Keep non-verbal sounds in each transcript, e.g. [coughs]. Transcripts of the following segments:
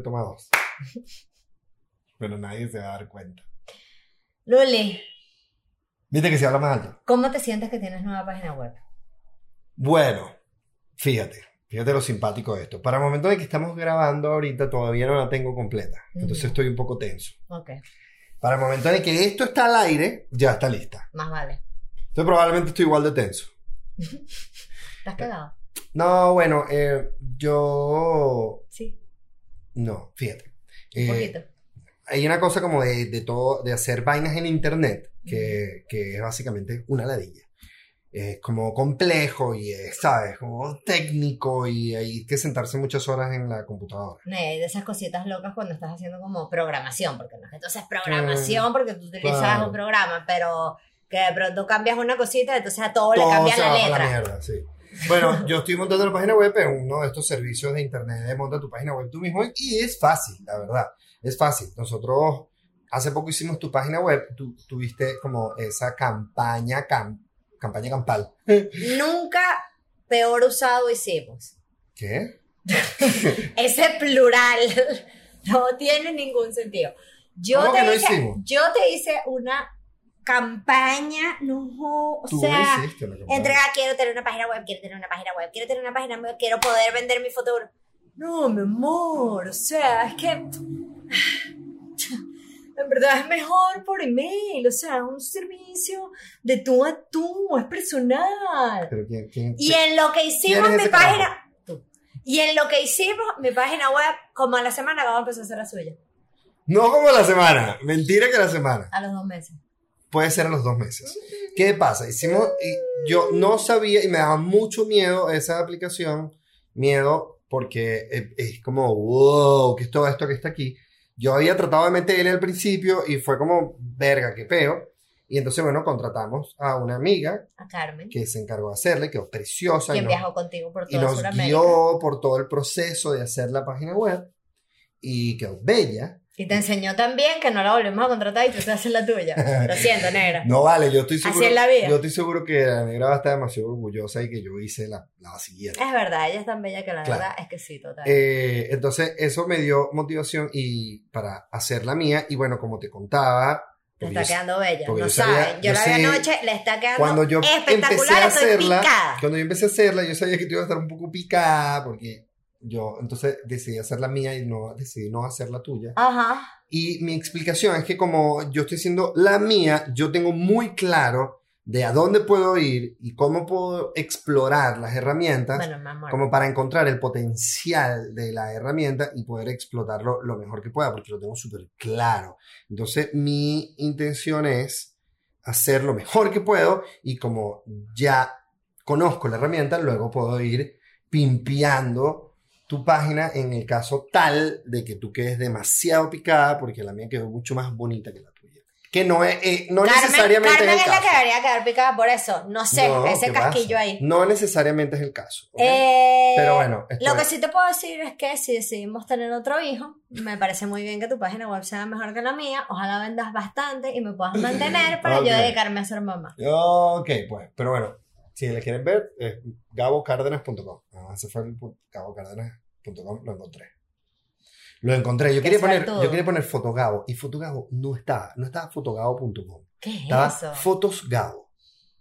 toma dos. [laughs] Pero nadie se va a dar cuenta. Luli, Viste que se habla más alto. ¿cómo te sientes que tienes nueva página web? Bueno, fíjate, fíjate lo simpático de esto. Para el momento en que estamos grabando ahorita todavía no la tengo completa. Entonces estoy un poco tenso. Ok, Para el momento en que esto está al aire, ya está lista. más vale. Entonces probablemente estoy igual de tenso. [laughs] ¿Estás cagado? No, bueno, eh, yo... Sí, No, fíjate. un Eh, poquito. hay una cosa como de, de todo, de hacer vainas en internet, que, que es básicamente una ladilla. Es como complejo y es, ¿sabes? Como técnico y hay que sentarse muchas horas en la computadora. No, hay de esas cositas locas cuando estás haciendo como programación, porque no es que tú haces programación porque tú utilizas claro. un programa, pero que de pronto cambias una cosita, entonces a todo, le Todo cambias se la letra. mierda, sí. Bueno, yo estoy montando la página web en uno de estos servicios de internet de monta tu página web tú mismo y es fácil, la verdad. Es fácil. Nosotros hace poco hicimos tu página web, tú tuviste como esa campaña, cam- campaña campal. Nunca peor usado hicimos. ¿Qué? [laughs] Ese plural no tiene ningún sentido. Yo ¿Cómo te no hice, hicimos? yo te hice una campaña, no, o Tú sea, entrega, quiero tener una página web, quiero tener una página web, quiero tener una página web, quiero poder vender mi fotografía. No, mi amor, o sea, es que [sighs] en verdad es mejor por email, o sea, es un servicio de tú a tú, es personal. Pero quién, quién- Y en lo que hicimos ¿Quién es mi página, tú. Y en lo que hicimos mi página web, como a la semana vamos a empezar a hacer la suya, No como la semana. Mentira que la semana. a los dos meses. Puede ser a los dos meses. ¿Qué pasa? Hicimos, y yo no sabía y me daba mucho miedo esa aplicación. Miedo porque es, es como, wow, ¿qué es todo esto que está aquí? Yo había tratado de meterle al principio y fue como, verga, qué peo. Y entonces, bueno, contratamos a una amiga A Carmen, que se encargó de hacerle, quedó preciosa. y quien nos- viajó contigo por y toda nos Sudamérica. guió por todo el proceso de hacer la página web y quedó bella. Y te enseñó también que no la volvemos a contratar y tú te haces la tuya. [laughs] Lo siento, negra. No vale, yo estoy Así seguro. es la vida. Yo estoy seguro que la negra va a estar demasiado orgullosa y que yo hice la, la siguiente. Es verdad, ella es tan bella que la Claro. verdad es que sí, total. Eh, entonces, eso me dio motivación y para hacer la mía. Y bueno, como te contaba, le está yo- quedando bella. No saben. Yo, yo la vi anoche, le está quedando cuando yo empecé espectacular. a Estoy hacerla, picada. cuando yo empecé a hacerla, yo sabía que tú ibas a estar un poco picada porque yo entonces decidí hacer la mía y no decidí no hacer la tuya. Ajá. Y mi explicación es que como yo estoy haciendo la mía, yo tengo muy claro de a dónde puedo ir y cómo puedo explorar las herramientas Bueno, como para encontrar el potencial de la herramienta y poder explotarlo lo mejor que pueda, porque lo tengo súper claro. Entonces, mi intención es hacer lo mejor que puedo y como ya conozco la herramienta, luego puedo ir pimpeando tu página en el caso tal de que tú quedes demasiado picada, porque la mía quedó mucho más bonita que la tuya. Que no es, eh, no Carmen, necesariamente Carmen es es el la caso. que debería quedar picada por eso. No sé, No, ese ¿qué casquillo pasa? ahí. No necesariamente es el caso. ¿ok? Eh, Pero bueno, Lo que es- sí te puedo decir es que si decidimos tener otro hijo, me parece muy bien que tu página web sea mejor que la mía. Ojalá vendas bastante y me puedas mantener para [laughs] Ok. yo dedicarme a ser mamá. Ok, pues, pero bueno, si le quieren ver, es gabocárdenas.com. Ah, ese fue el gabocárdenas.com, lo encontré. Lo encontré. Yo quería, poner, yo quería poner fotogabo y fotogabo no estaba, no estaba fotogabo.com. ¿Qué es Estaba eso? fotosgabo.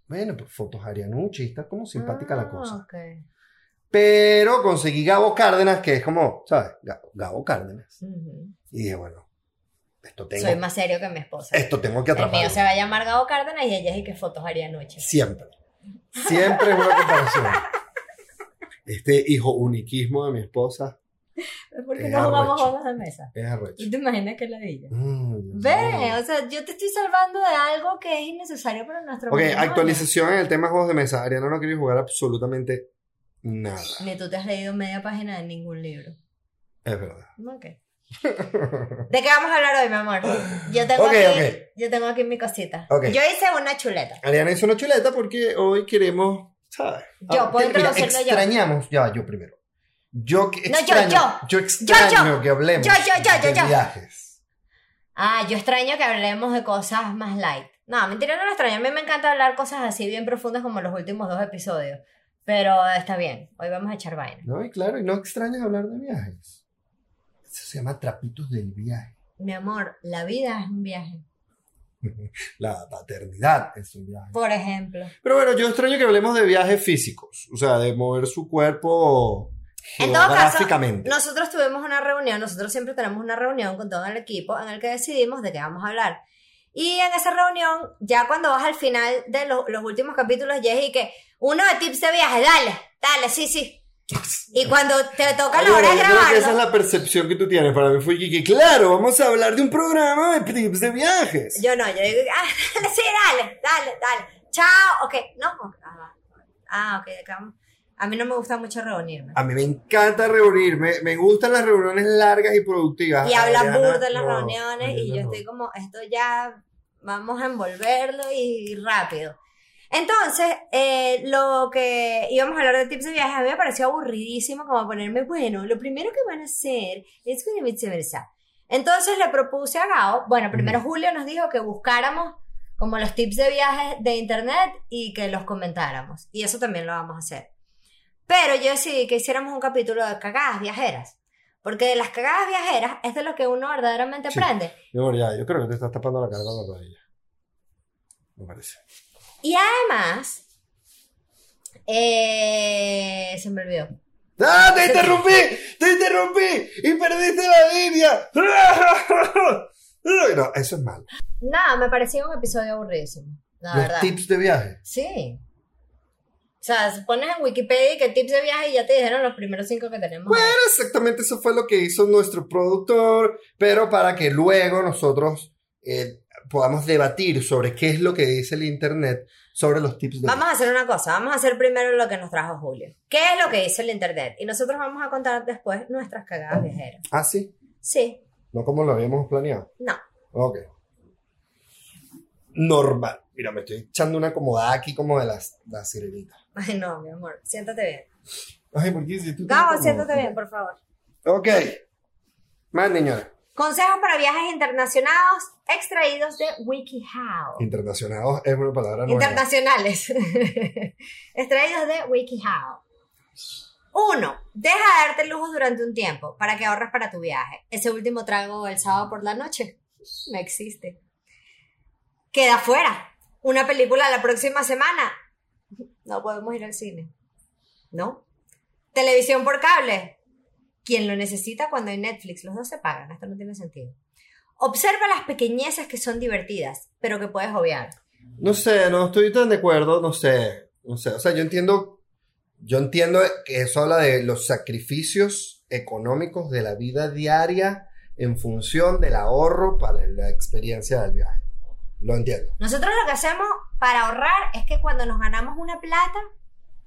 Bueno, pues fotos Arianucci, está como simpática la Ah, cosa. Pero conseguí Gabo Cárdenas, que es como, ¿sabes? Gabo, Gabo Cárdenas. Y dije, bueno, esto tengo, Soy más serio que mi esposa. esto tengo que El mío se va a llamar Gabo Cárdenas y ella es y que fotos haría anoche. Siempre. Siempre es una comparación. Este hijo uniquismo de mi esposa ¿Por qué Es no jugamos arrecho. juegos de mesa? es arrecho. ¿Y te imaginas que la ella? Mm, Ve, o sea, yo te estoy salvando de algo que es innecesario para nuestro Ok, matrimonio. actualización en el tema juegos de mesa. Ariana no quiere jugar absolutamente nada. Ni tú te has leído media página de ningún libro. Es verdad. Ok. ¿De qué vamos a hablar hoy, mi amor? Yo tengo, Ok, aquí, ok. Yo tengo aquí mi cosita. Ok. Yo hice una chuleta. Ariana hizo una chuleta porque hoy queremos, ¿sabes? Yo, Ah, puedo introducirlo yo. extrañamos, ya, yo primero. Yo que No, yo, extraño, yo. yo extraño yo. que hablemos Yo, yo, de viajes. Ah, yo extraño que hablemos de cosas más light. No, mentira, no lo extraño. A mí me encanta hablar cosas así bien profundas como los últimos dos episodios. Pero está bien. Hoy vamos a echar vaina. No, y claro, y no extrañas hablar de viajes. Se llama trapitos del viaje. Mi amor, la vida es un viaje. [laughs] La paternidad es un viaje. Por ejemplo. Pero bueno, yo extraño que hablemos de viajes físicos, o sea, de mover su cuerpo En todo caso, nosotros tuvimos una reunión, nosotros siempre tenemos una reunión con todo el equipo en el que decidimos de qué vamos a hablar. Y en esa reunión, ya cuando vas al final de lo- los últimos capítulos, ya es y que uno de tips de viaje, dale, dale, sí, sí. Y [laughs] cuando te toca Ay, la hora de que esa es la percepción que tú tienes. Para mí fue que, claro, vamos a hablar de un programa de tips de viajes. yo no, yo digo, ah, [laughs] sí, dale, dale, dale. Chao, ok, no, ah, ah, ok, acá. A mí no me gusta mucho reunirme. A mí me encanta reunirme, me gustan las reuniones largas y productivas. Y hablan burda en las no, reuniones y yo no. estoy como, esto ya vamos a envolverlo y rápido. Entonces, eh, lo que íbamos a hablar de tips de viaje, a mí me pareció aburridísimo como ponerme, bueno, lo primero que van a hacer es el viceversa. Entonces le propuse a Gao, bueno, primero. Julio nos dijo que buscáramos como los tips de viaje de internet y que los comentáramos. Y eso también lo vamos a hacer. Pero yo decidí que hiciéramos un capítulo de cagadas viajeras. Porque de las cagadas viajeras es de lo que uno verdaderamente Sí. aprende. Mi amor, ya, yo creo que te estás tapando la cara con la rodilla. Me parece. Y además, eh, se me olvidó. ¡Ah, te interrumpí! ¡Te interrumpí! ¡Y perdiste la línea! [laughs] No, eso es malo. Nada, me parecía un episodio aburridísimo. La Los verdad. tips de viaje. Sí. O sea, pones en Wikipedia que tips de viaje y ya te dijeron los primeros cinco que tenemos. Bueno, exactamente eso fue lo que hizo nuestro productor, pero para que luego nosotros eh, podamos debatir sobre qué es lo que dice el Internet sobre los tips de Vamos a hacer una cosa, vamos a hacer primero lo que nos trajo Julio. ¿Qué es lo que dice el internet? Y nosotros vamos a contar después nuestras cagadas viajeras. Ah, sí. Sí, No como lo habíamos planeado. no. Ok. Normal. Mira, me estoy echando una acomodada aquí como de las, la sirenita. Ay, no, mi amor, siénte bien. Ay, ¿por qué? Si tú Gabo, siéntate bien, por favor. Ok. Más, señora. Consejos para viajes internacionales extraídos de WikiHow. Internacionados es una palabra nueva. Internacionales. [laughs] extraídos de WikiHow. Uno, deja de darte lujos durante un tiempo para que ahorres para tu viaje. Ese último trago el sábado por la noche no existe. Queda fuera. Una película la próxima semana. No podemos ir al cine. ¿No? Televisión por cable. Quien lo necesita cuando hay Netflix, los dos se pagan. Esto no tiene sentido. Observa las pequeñeces que son divertidas, pero que puedes obviar. No sé, no estoy tan de acuerdo, no sé. No sé, o sea, yo entiendo, yo entiendo que eso habla de los sacrificios económicos de la vida diaria en función del ahorro para la experiencia del viaje. Lo entiendo. Nosotros lo que hacemos para ahorrar es que cuando nos ganamos una plata,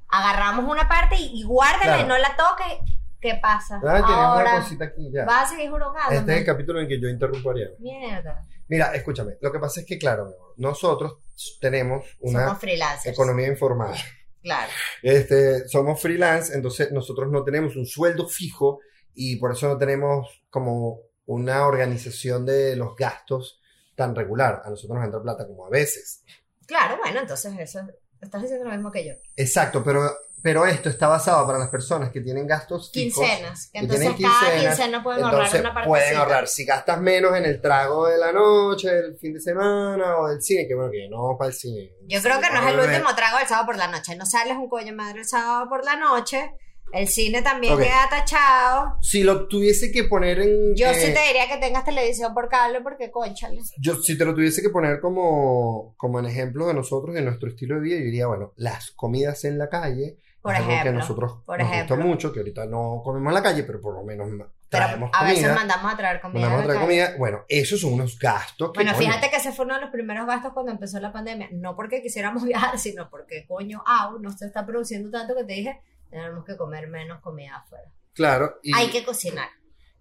agarramos una parte y, y guárdala y Claro. no la toque. ¿Qué pasa? Ah, una Ahora cosita aquí ya. vas a seguir jurogando. Este es el capítulo en que yo interrumpo a Ariana. Mierda. Mira, escúchame, lo que pasa es que, claro, nosotros tenemos una economía informal. Claro. Este, somos freelance, entonces nosotros no tenemos un sueldo fijo y por eso no tenemos como una organización de los gastos tan regular. A nosotros nos entra plata como a veces. Claro, bueno, entonces eso. Estás diciendo lo mismo que yo. Exacto, pero, pero esto está basado para las personas que tienen gastos fijos. Quincenas. Que que entonces tienen cada quincenas, quincena pueden ahorrar Entonces una parte. pueden ahorrar. Si gastas menos en el trago de la noche, el fin de semana o del cine, que bueno, que no para el cine. Yo creo que no es el último trago el sábado por la noche. No sales un coño madre el sábado por la noche. El cine también Ok. queda tachado. Si lo tuviese que poner en. Yo eh, sí te diría que tengas televisión por cable porque conchale. Yo, si te lo tuviese que poner como, como en ejemplo de nosotros, de nuestro estilo de vida, yo diría, bueno, las comidas en la calle, Por es algo que ejemplo, nosotros por nos ejemplo. gusta mucho, que ahorita no comemos en la calle, pero por lo menos ma- Pero traemos a veces comida, mandamos a traer comida. mandamos a traer comida. Bueno, esos son unos gastos que, Bueno, coño, fíjate que ese fue uno de los primeros gastos cuando empezó la pandemia. No porque quisiéramos [laughs] viajar, sino porque, coño, au, no se está produciendo tanto que te dije, tenemos que comer menos comida afuera. Claro, y Hay que cocinar.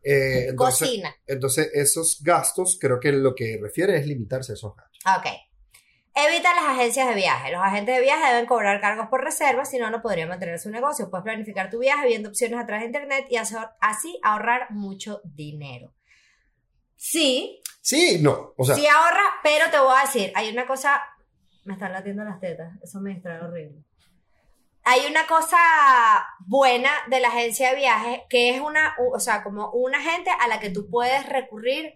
eh, entonces, Cocina. entonces esos gastos creo que lo que refiere es limitarse a esos gastos. Ok. Evita las agencias de viaje. Los agentes de viaje deben cobrar cargos por reserva, si no, no podría mantener su negocio. Puedes planificar tu viaje viendo opciones a través de internet y hacer- así ahorrar mucho dinero. Sí, Sí, no, o sea, sí ahorra, pero te voy a decir, hay una cosa, me están latiendo las tetas, eso me distrae horrible. hay una cosa buena de la agencia de viajes que es una, o sea, como una gente a la que tú puedes recurrir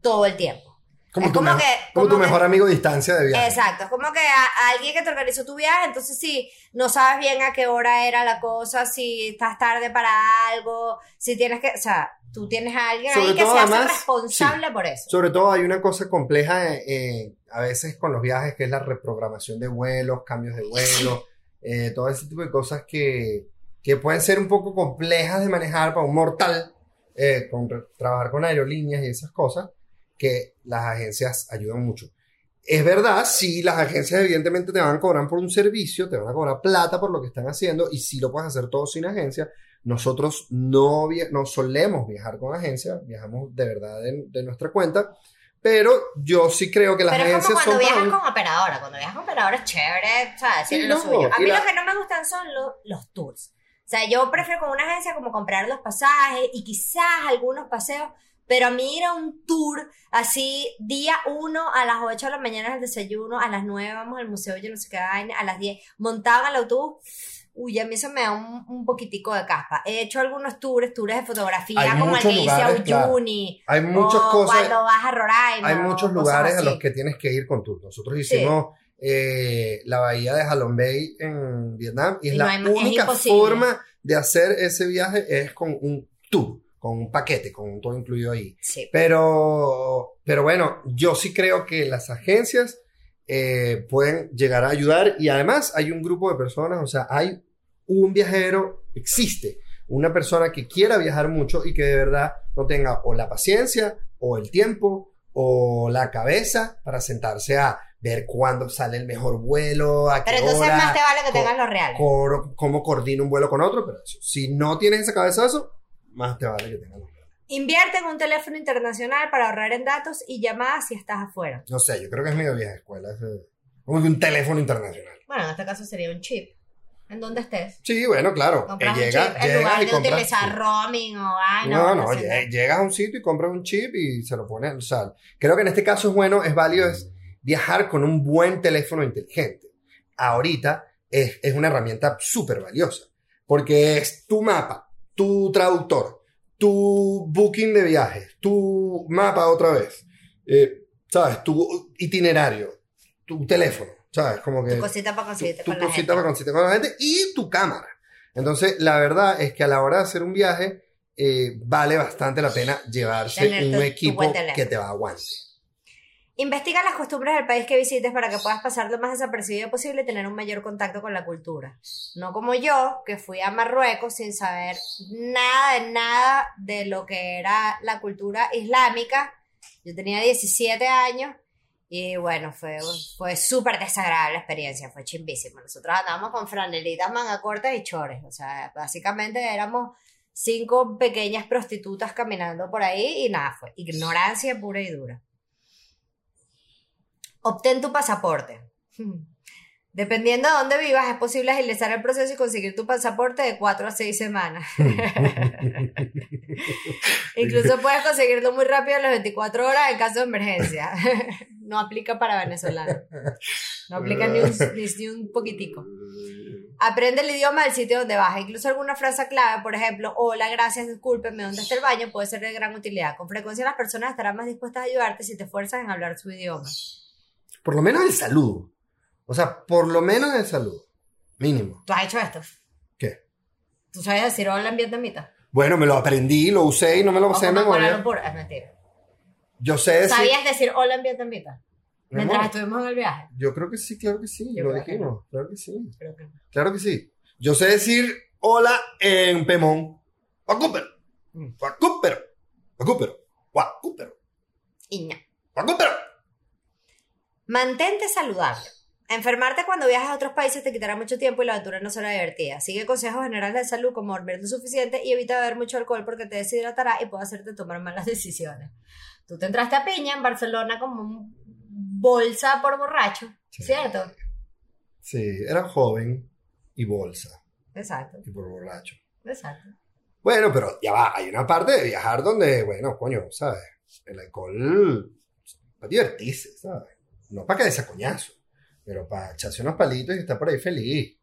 todo el tiempo. Como, Es tu, como que- como tu como que- mejor amigo a distancia de viaje. Exacto, es como que a, a alguien que te organizó tu viaje, entonces si no sabes bien a qué hora era la cosa, si estás tarde para algo, si tienes que, o sea, tú tienes a alguien Sobre ahí que se hace además, responsable por eso. Sobre todo hay una cosa compleja eh, a veces con los viajes, que es la reprogramación de vuelos, cambios de vuelo, [laughs] eh, todo ese tipo de cosas que, que pueden ser un poco complejas de manejar para un mortal, eh, con trabajar con aerolíneas y esas cosas, que las agencias ayudan mucho. Es verdad, sí, las agencias evidentemente te van a cobrar por un servicio, te van a cobrar plata por lo que están haciendo, y sí lo puedes hacer todo sin agencia. Nosotros no, no solemos viajar con agencia, viajamos de verdad de, de nuestra cuenta, pero yo sí creo que las Pero es como agencias cuando son viajas con operadora, cuando viajas con operadora es chévere, o sea, Sí, lo no, suyo. A mí la- lo que no me gustan son lo- los tours. O sea, yo prefiero con una agencia como comprar los pasajes y quizás algunos paseos, pero a mí ir a un tour así, día uno, a las 8 de la mañana es el desayuno, a las 9 vamos al museo, yo no sé qué vaina, a las 10 montado en el autobús, uy, a mí eso me da un, un poquitico de caspa. He hecho algunos tours, tours de fotografía, Hay como el que hice a lugares, claro. Uyuni, Hay muchas o cosas, cuando vas a Roraima, hay muchos lugares a los que tienes que ir con tour. Nosotros hicimos eh, la bahía de Halong Bay en Vietnam y es Y no la hay- es única imposible. forma de hacer ese viaje es con un tour, con un paquete, con todo incluido ahí. Sí. Pero, pero bueno, yo sí creo que las agencias eh, pueden llegar a ayudar y además hay un grupo de personas, o sea, hay un viajero, existe una persona que quiera viajar mucho y que de verdad no tenga o la paciencia o el tiempo o la cabeza para sentarse a ver cuándo sale el mejor vuelo, a qué Pero entonces hora, más te vale que tengas los reales. cor- cómo coordina un vuelo con otro, pero eso, si no tienes ese cabezazo, más te vale que tengas los reales. Invierte en un teléfono internacional para ahorrar en datos y llamadas si estás afuera. No sé, yo creo que es medio vieja escuela. ese- Como que un teléfono internacional. Bueno, en este caso sería un chip. En donde estés. Sí, bueno, claro. Compras eh, llega, un chip en lugar y de compras- utilizar sí. roaming o ay, No, no. no, sé, lle- llegas a un sitio y compras un chip y se lo pones. O sea, creo que en este caso es bueno, es válido, es viajar con un buen teléfono inteligente. Ahorita es, es una herramienta súper valiosa. Porque es tu mapa, tu traductor, tu booking de viajes, tu mapa otra vez. eh, ¿Sabes? Tu itinerario, tu teléfono. ¿Sabes? Como que Tu cosita para conseguirte tu con la cosita gente. para conseguirte con la gente y tu cámara. Entonces, la verdad es que a la hora de hacer un viaje, eh, vale bastante la pena llevarse Tener un tu equipo que te va a aguante. Investiga las costumbres del país que visites para que puedas pasar lo más desapercibido posible y tener un mayor contacto con la cultura. No como yo, que fui a Marruecos sin saber nada de nada de lo que era la cultura islámica. Yo tenía 17 años y bueno, fue, fue súper desagradable la experiencia, fue chimbísimo. Nosotros andábamos con franelitas, manga cortas y chores. O sea, básicamente éramos cinco pequeñas prostitutas caminando por ahí y nada, fue ignorancia pura y dura. Obtén tu pasaporte. [laughs] Dependiendo de dónde vivas, es posible agilizar el proceso y conseguir tu pasaporte de 4 a 6 semanas. [laughs] Incluso puedes conseguirlo muy rápido en las 24 horas en caso de emergencia. [laughs] no aplica para venezolanos. No aplica ni un, ni, ni un poquitico. Aprende el idioma del sitio donde vas. Incluso alguna frase clave, por ejemplo, hola, gracias, discúlpeme, ¿dónde está el baño? Puede ser de gran utilidad. Con frecuencia las personas estarán más dispuestas a ayudarte si te esfuerzas en hablar su idioma. Por lo menos el saludo. O sea, por lo menos el saludo. Mínimo. ¿Tú has hecho esto? ¿Qué? ¿Tú sabes decir hola en vietnamita? Bueno, me lo aprendí, lo usé y no me lo O sé de como en memoria. Es mentira. Yo sé decir. ¿Sabías decir hola en vietnamita? Mi Mientras estuvimos en el viaje. Yo creo que sí, claro que sí. Yo lo creo que dijimos. Claro que sí. Creo que no. Claro que sí. Yo sé decir hola en Pemón. Guacúpero. Mm. Guacúpero. Guacúpero. Guacúpero. No. Guacúpero. Mantente saludable. Enfermarte cuando viajas a otros países te quitará mucho tiempo y la aventura no será divertida. Sigue consejos generales de salud como dormir lo suficiente y evita beber mucho alcohol porque te deshidratará y puede hacerte tomar malas decisiones. Tú te entraste a piña en Barcelona como un bolsa por borracho, Sí. ¿cierto? Sí, era joven y bolsa Exacto, y por borracho. exacto. Bueno, pero ya va, hay una parte de viajar donde, bueno, coño, ¿sabes? El alcohol para divertirse, ¿sabes? No para que des a coñazo, pero para echarse unos palitos y estar por ahí feliz.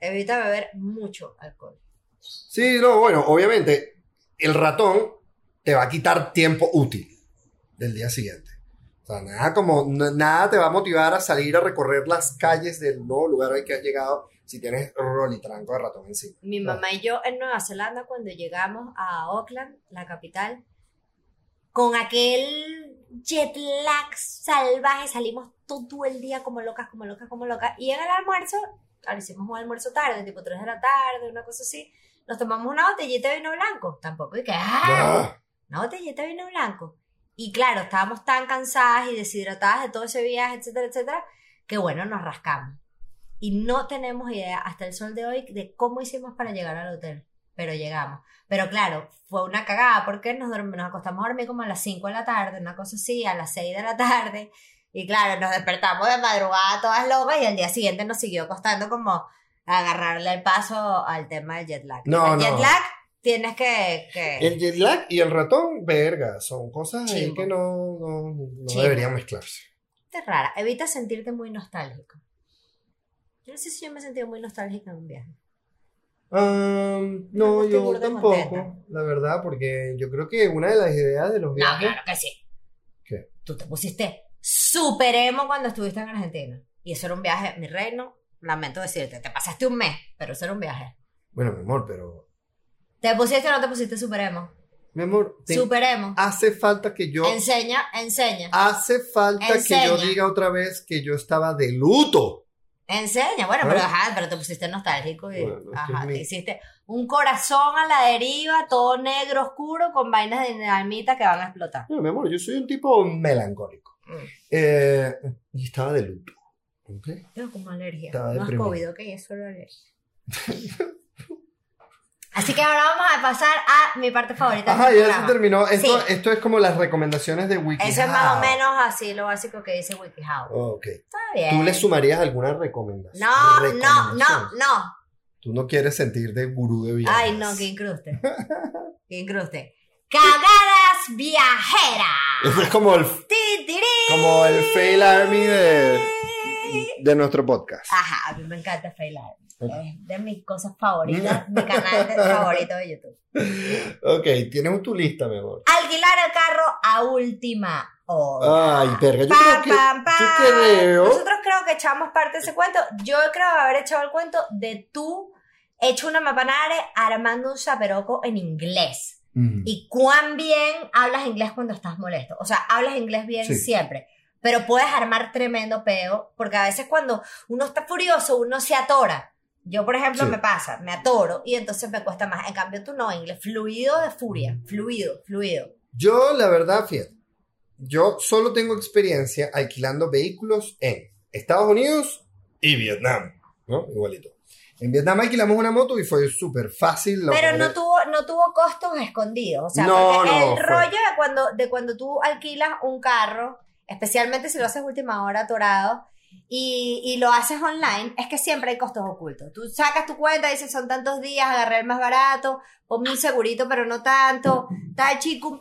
Evita beber mucho alcohol. Sí, no, bueno, obviamente el ratón te va a quitar tiempo útil del día siguiente. O sea, nada como, nada te va a motivar a salir a recorrer las calles del nuevo lugar al que has llegado si tienes rolitranco de ratón encima. Mi mamá y yo en Nueva Zelanda, cuando llegamos a Auckland, la capital, con aquel jet lag salvaje, salimos todo el día como locas, como locas, como locas. Y en el almuerzo, ahora hicimos un almuerzo tarde, tipo 3 de la tarde, una cosa así, nos tomamos una botellita de vino blanco. Tampoco, y que, ¡ah! Ah, una botellita de vino blanco. Y claro, estábamos tan cansadas y deshidratadas de todo ese viaje, etcétera, etcétera, que bueno, nos rascamos. Y no tenemos idea hasta el sol de hoy de cómo hicimos para llegar al hotel. Pero llegamos. Pero claro, fue una cagada porque nos, nos acostamos a dormir como a las 5 de la tarde, una cosa así, a las 6 de la tarde. Y claro, nos despertamos de madrugada todas locas y al día siguiente nos siguió costando como agarrarle el paso al tema del jet lag. No, el jet lag tienes que... que- El jet lag y el ratón, verga, son cosas ahí que no, no, no deberían mezclarse. es rara. Evita sentirte muy nostálgico. Yo no sé si yo me he sentido muy nostálgica en un viaje. Ah, no, yo tampoco, contenta. la verdad, porque yo creo que una de las ideas de los No, viajes... claro que sí. ¿Qué? Tú te pusiste súper emo cuando estuviste en Argentina. Y eso era un viaje, mi reino. Lamento decirte, te pasaste un mes, pero eso era un viaje. Bueno, mi amor, pero... ¿Te pusiste o no te pusiste súper emo? Mi amor, te- Súper emo. hace falta que yo... Enseña, enseña. Hace falta que Enseña. yo diga otra vez que yo estaba de luto. Enseña, bueno, ¿Ah? pero ajá, pero te pusiste nostálgico y Bueno, es que ajá, es mi- te hiciste un corazón a la deriva, todo negro oscuro, con vainas de dinamita que van a explotar. Mi amor, yo soy un tipo melancólico. Mm. Eh, y estaba de luto. ¿ok? Tengo como alergia. Estaba no es deprimido. COVID, ok, es solo alergia. [laughs] Así que ahora vamos a pasar a mi parte favorita Ajá, ya se terminó. Esto, Sí. esto es como las recomendaciones de WikiHow. Eso es más o menos así lo básico que dice WikiHow. Ok. Está bien. ¿Tú le sumarías alguna recomendación? No, no, recomendación? no, no. Tú no quieres sentir de gurú de viajes. Ay, no, que incruste. [laughs] Que incruste. Cagadas viajeras. Eso es como el, Ti, tiri. como el fail army de, de nuestro podcast. Ajá, a mí me encanta Fail Army. Es de mis cosas favoritas, mi canal de- favorito de YouTube. Ok, tienes tu lista, mi amor. Alquilar el carro a última hora. Ay, verga, yo Pam, creo que... pam, pam. Yo creo... Nosotros creo que echamos parte de ese cuento. Yo creo haber echado el cuento de tú hecho una mapanare armando un saperoco en inglés. Mm. Y cuán bien hablas inglés cuando estás molesto. O sea, hablas inglés bien Sí. siempre. Pero puedes armar tremendo peo, porque a veces cuando uno está furioso, uno se atora. Yo, por ejemplo, Sí. me pasa, me atoro y entonces me cuesta más. En cambio, tú no, inglés fluido de furia, fluido, fluido. Yo, la verdad, fíjate, yo solo tengo experiencia alquilando vehículos en Estados Unidos y Vietnam, ¿no? Igualito. En Vietnam alquilamos una moto y fue súper fácil. Pero no tuvo, no tuvo costos escondidos. O sea, No, no, el fue- rollo de cuando, de cuando tú alquilas un carro, especialmente si lo haces última hora atorado, y, y lo haces online, es que siempre hay costos ocultos. Tú sacas tu cuenta, dices son tantos días, agarré el más barato, ponme un segurito, pero no tanto, tal chico.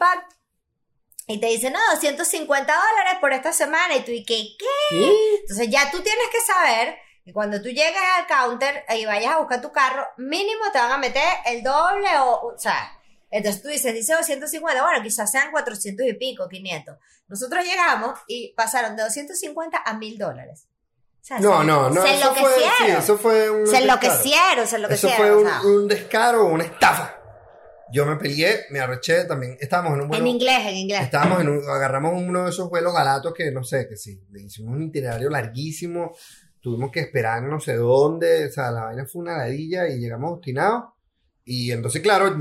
Y te dice, no, 250 dólares por esta semana. Y tú, ¿y qué? ¿Qué? ¿Qué? Entonces ya tú tienes que saber que cuando tú llegues al counter y vayas a buscar tu carro, mínimo te van a meter el doble o, o sea, entonces tú dices, dice 250, bueno, quizás sean 400 y pico, 500. Nosotros llegamos y pasaron de 250 a 1000 dólares. Sea, No, no, no. Se eso fue, sí, enloquecieron. eso fue un se descaro. enloquecieron, se Eso fue o un, sea, un descaro, una estafa. Yo me peleé, me arreché también. Estábamos en un vuelo. en inglés, en inglés. Estábamos en un, agarramos uno de esos vuelos baratos que no sé, que sí, hicimos un itinerario larguísimo, tuvimos que esperar no sé dónde, o sea, la vaina fue una ladilla y llegamos obstinados. Y entonces, claro,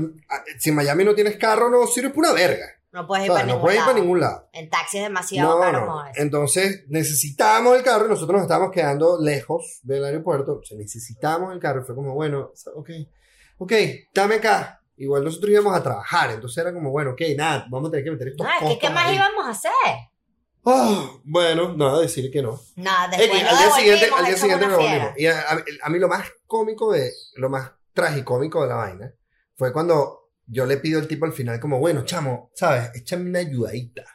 si en Miami no tienes carro, no sirve para una verga. No puedes ir para no ningún puedes ir para ningún lado. En taxi es demasiado No, caro. no. Entonces necesitábamos el carro y nosotros nos estábamos quedando lejos del aeropuerto. O sea, necesitábamos el carro. Fue como, bueno, ok, ok, dame acá. Igual nosotros íbamos a trabajar. Entonces era como, bueno, ok, nada, vamos a tener que meter estos No, costos ¿qué más ahí. íbamos a hacer? Ah, bueno, nada, decir que no. Nada, Es después lo al día siguiente, al día siguiente volvimos. Y a, a- a mí lo más cómico de, lo más tragicómico de la vaina fue cuando yo le pido al tipo al final como, bueno, chamo, ¿sabes? Échame una ayudadita.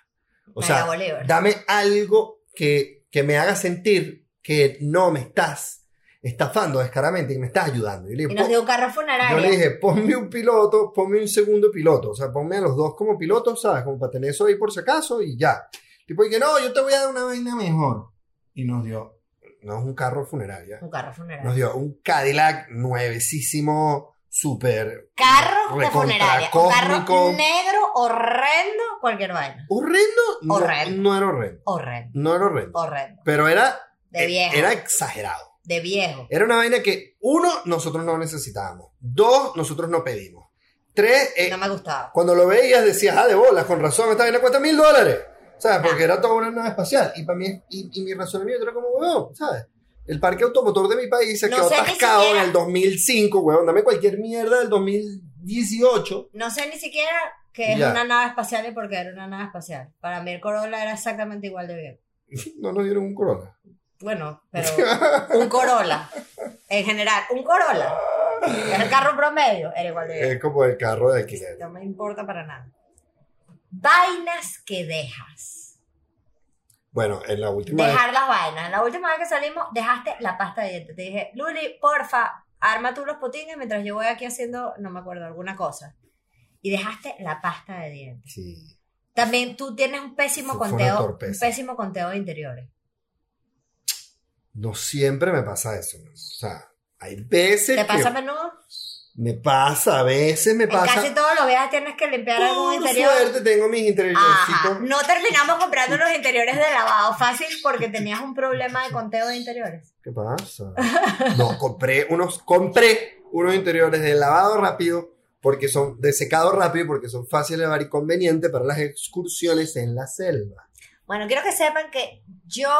O sea, dame algo que, que me haga sentir que no me estás estafando descaradamente y me estás ayudando. Y le Y dije, nos "Pon- dio un carro yo funerario. le dije, ponme un piloto, ponme un segundo piloto. O sea, ponme a los dos como pilotos, ¿sabes? Como para tener eso ahí por si acaso y ya. Tipo, y que no, yo te voy a dar una vaina mejor. Y nos dio, no es un carro funerario, Un carro funerario. nos dio un Cadillac nuevecísimo, súper Carro de funeraria. Un carro negro, horrendo, cualquier vaina. horrendo. No, Horrendo. no era horrendo. Horrendo. No era horrendo. Horrendo. Pero era, De viejo. era exagerado. De viejo. Era una vaina que, uno, nosotros no necesitábamos. Dos, nosotros no pedimos. Tres, eh, No me gustaba. cuando lo veías decías, ah, de bolas, con razón, esta vaina cuesta mil dólares. ¿Sabes? Porque era toda una nave espacial. Y para mí, y, y mi razonamiento era como, huevón, ¿sabes? El parque automotor de mi país se No quedó atascado siquiera- en el 2005, huevón. Dame cualquier mierda del 2018. No sé ni siquiera que es Ya. una nave espacial y por qué era una nave espacial. Para mí el Corolla era exactamente igual de bien. [laughs] No nos dieron un Corona. Bueno, pero [laughs] un Corolla. En general, un Corolla. Es el carro promedio, era igual de bien. Es como el carro de alquiler. No me importa para nada. Vainas que dejas. Bueno, en la última vez- Dejar las vainas. La última vez que salimos, dejaste la pasta de dientes. Te dije, Luli, porfa, arma tú los potines mientras yo voy aquí haciendo, no me acuerdo, alguna cosa. Y dejaste la pasta de dientes. Sí. También tú tienes un pésimo Fue conteo, un pésimo conteo de interiores. No siempre me pasa eso. ¿no? O sea, hay veces ¿Te que pasa a menudo? Me pasa, a veces me En pasa. casi todos los viajes tienes que limpiar algún interior. suerte tengo mis interiorcitos. No terminamos comprando los [laughs] interiores de lavado fácil porque tenías un problema de conteo de interiores. ¿Qué pasa? No, compré unos, compré unos interiores de lavado rápido porque son de secado rápido porque son fáciles de lavar y convenientes para las excursiones en la selva. Bueno, quiero que sepan que yo,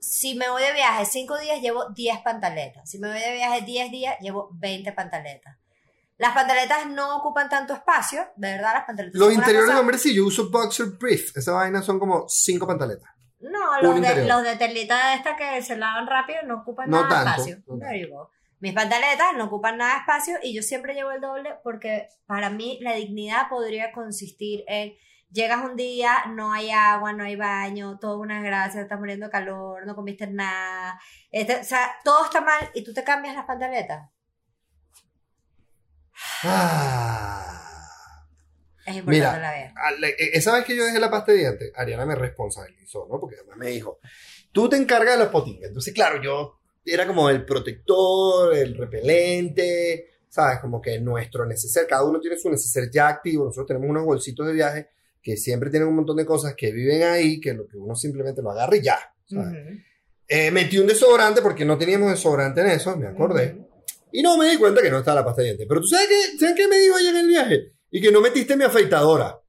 si me voy de viaje 5 días, llevo 10 pantaletas. Si me voy de viaje 10 días, llevo 20 pantaletas. Las pantaletas no ocupan tanto espacio, de verdad, las pantaletas Los interiores, cosa- hombre, sí, yo uso Boxer Brief. Esa vaina son como cinco pantaletas. No, los de, los de telita esta que se lavan rápido no ocupan No nada de tanto, espacio. no. Mis pantaletas no ocupan nada de espacio y yo siempre llevo el doble porque para mí la dignidad podría consistir en llegas un día, no hay agua, no hay baño, todo una desgracia, estás muriendo de calor, no comiste nada, este, o sea, todo está mal y tú te cambias las pantaletas. Ah. Es importante Mira, la la- e- esa vez que yo dejé la pasta de dientes, Ariana me responsabilizó, ¿no? Porque además me dijo, tú te encargas de los potines. Entonces, claro, yo era como el protector, el repelente, ¿sabes? Como que nuestro neceser, cada uno tiene su neceser ya activo. Nosotros tenemos unos bolsitos de viaje que siempre tienen un montón de cosas que viven ahí, que lo que uno simplemente lo agarra y ya. ¿sabes? Ujú. Eh, metí un desodorante porque no teníamos desodorante en eso, me acordé. Ujú. Y no me di cuenta que no estaba la pasta de dientes. Pero tú sabes qué, ¿sabes qué me dijo ayer en el viaje? Y que no metiste mi afeitadora.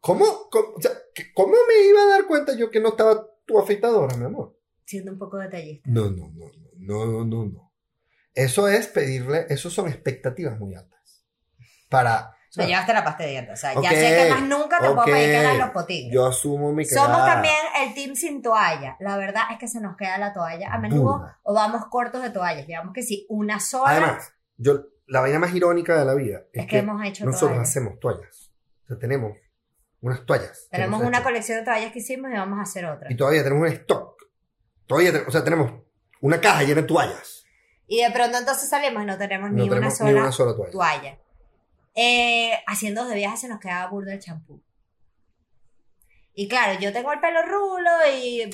¿Cómo? ¿Cómo, o sea, ¿qué- ¿cómo me iba a dar cuenta yo que no estaba tu afeitadora, mi amor? Siendo un poco detallista. No, no, no, no, no, no, no. Eso es pedirle, eso son expectativas muy altas. Para. O sea, llevaste la pasta de dientes. O sea, Ok, ya sé que más nunca te puedo pedir que hagas los potines. Yo asumo mi Somos cagada. también el team sin toalla. La verdad es que se nos queda la toalla a menudo o vamos cortos de toallas. Digamos que sí, una sola Además, yo, la vaina más irónica de la vida es, es que hemos hecho nosotros toallas. hacemos toallas. O sea, tenemos unas toallas. Tenemos una hecho. colección de toallas que hicimos y vamos a hacer otra. Y todavía tenemos un stock. Todavía, o sea, tenemos una caja llena de toallas. Y de pronto entonces salimos y no tenemos No ni, una sola ni una sola toalla. toalla. Eh, haciendo de viaje se nos quedaba burdo el champú. Y claro, yo tengo el pelo rulo y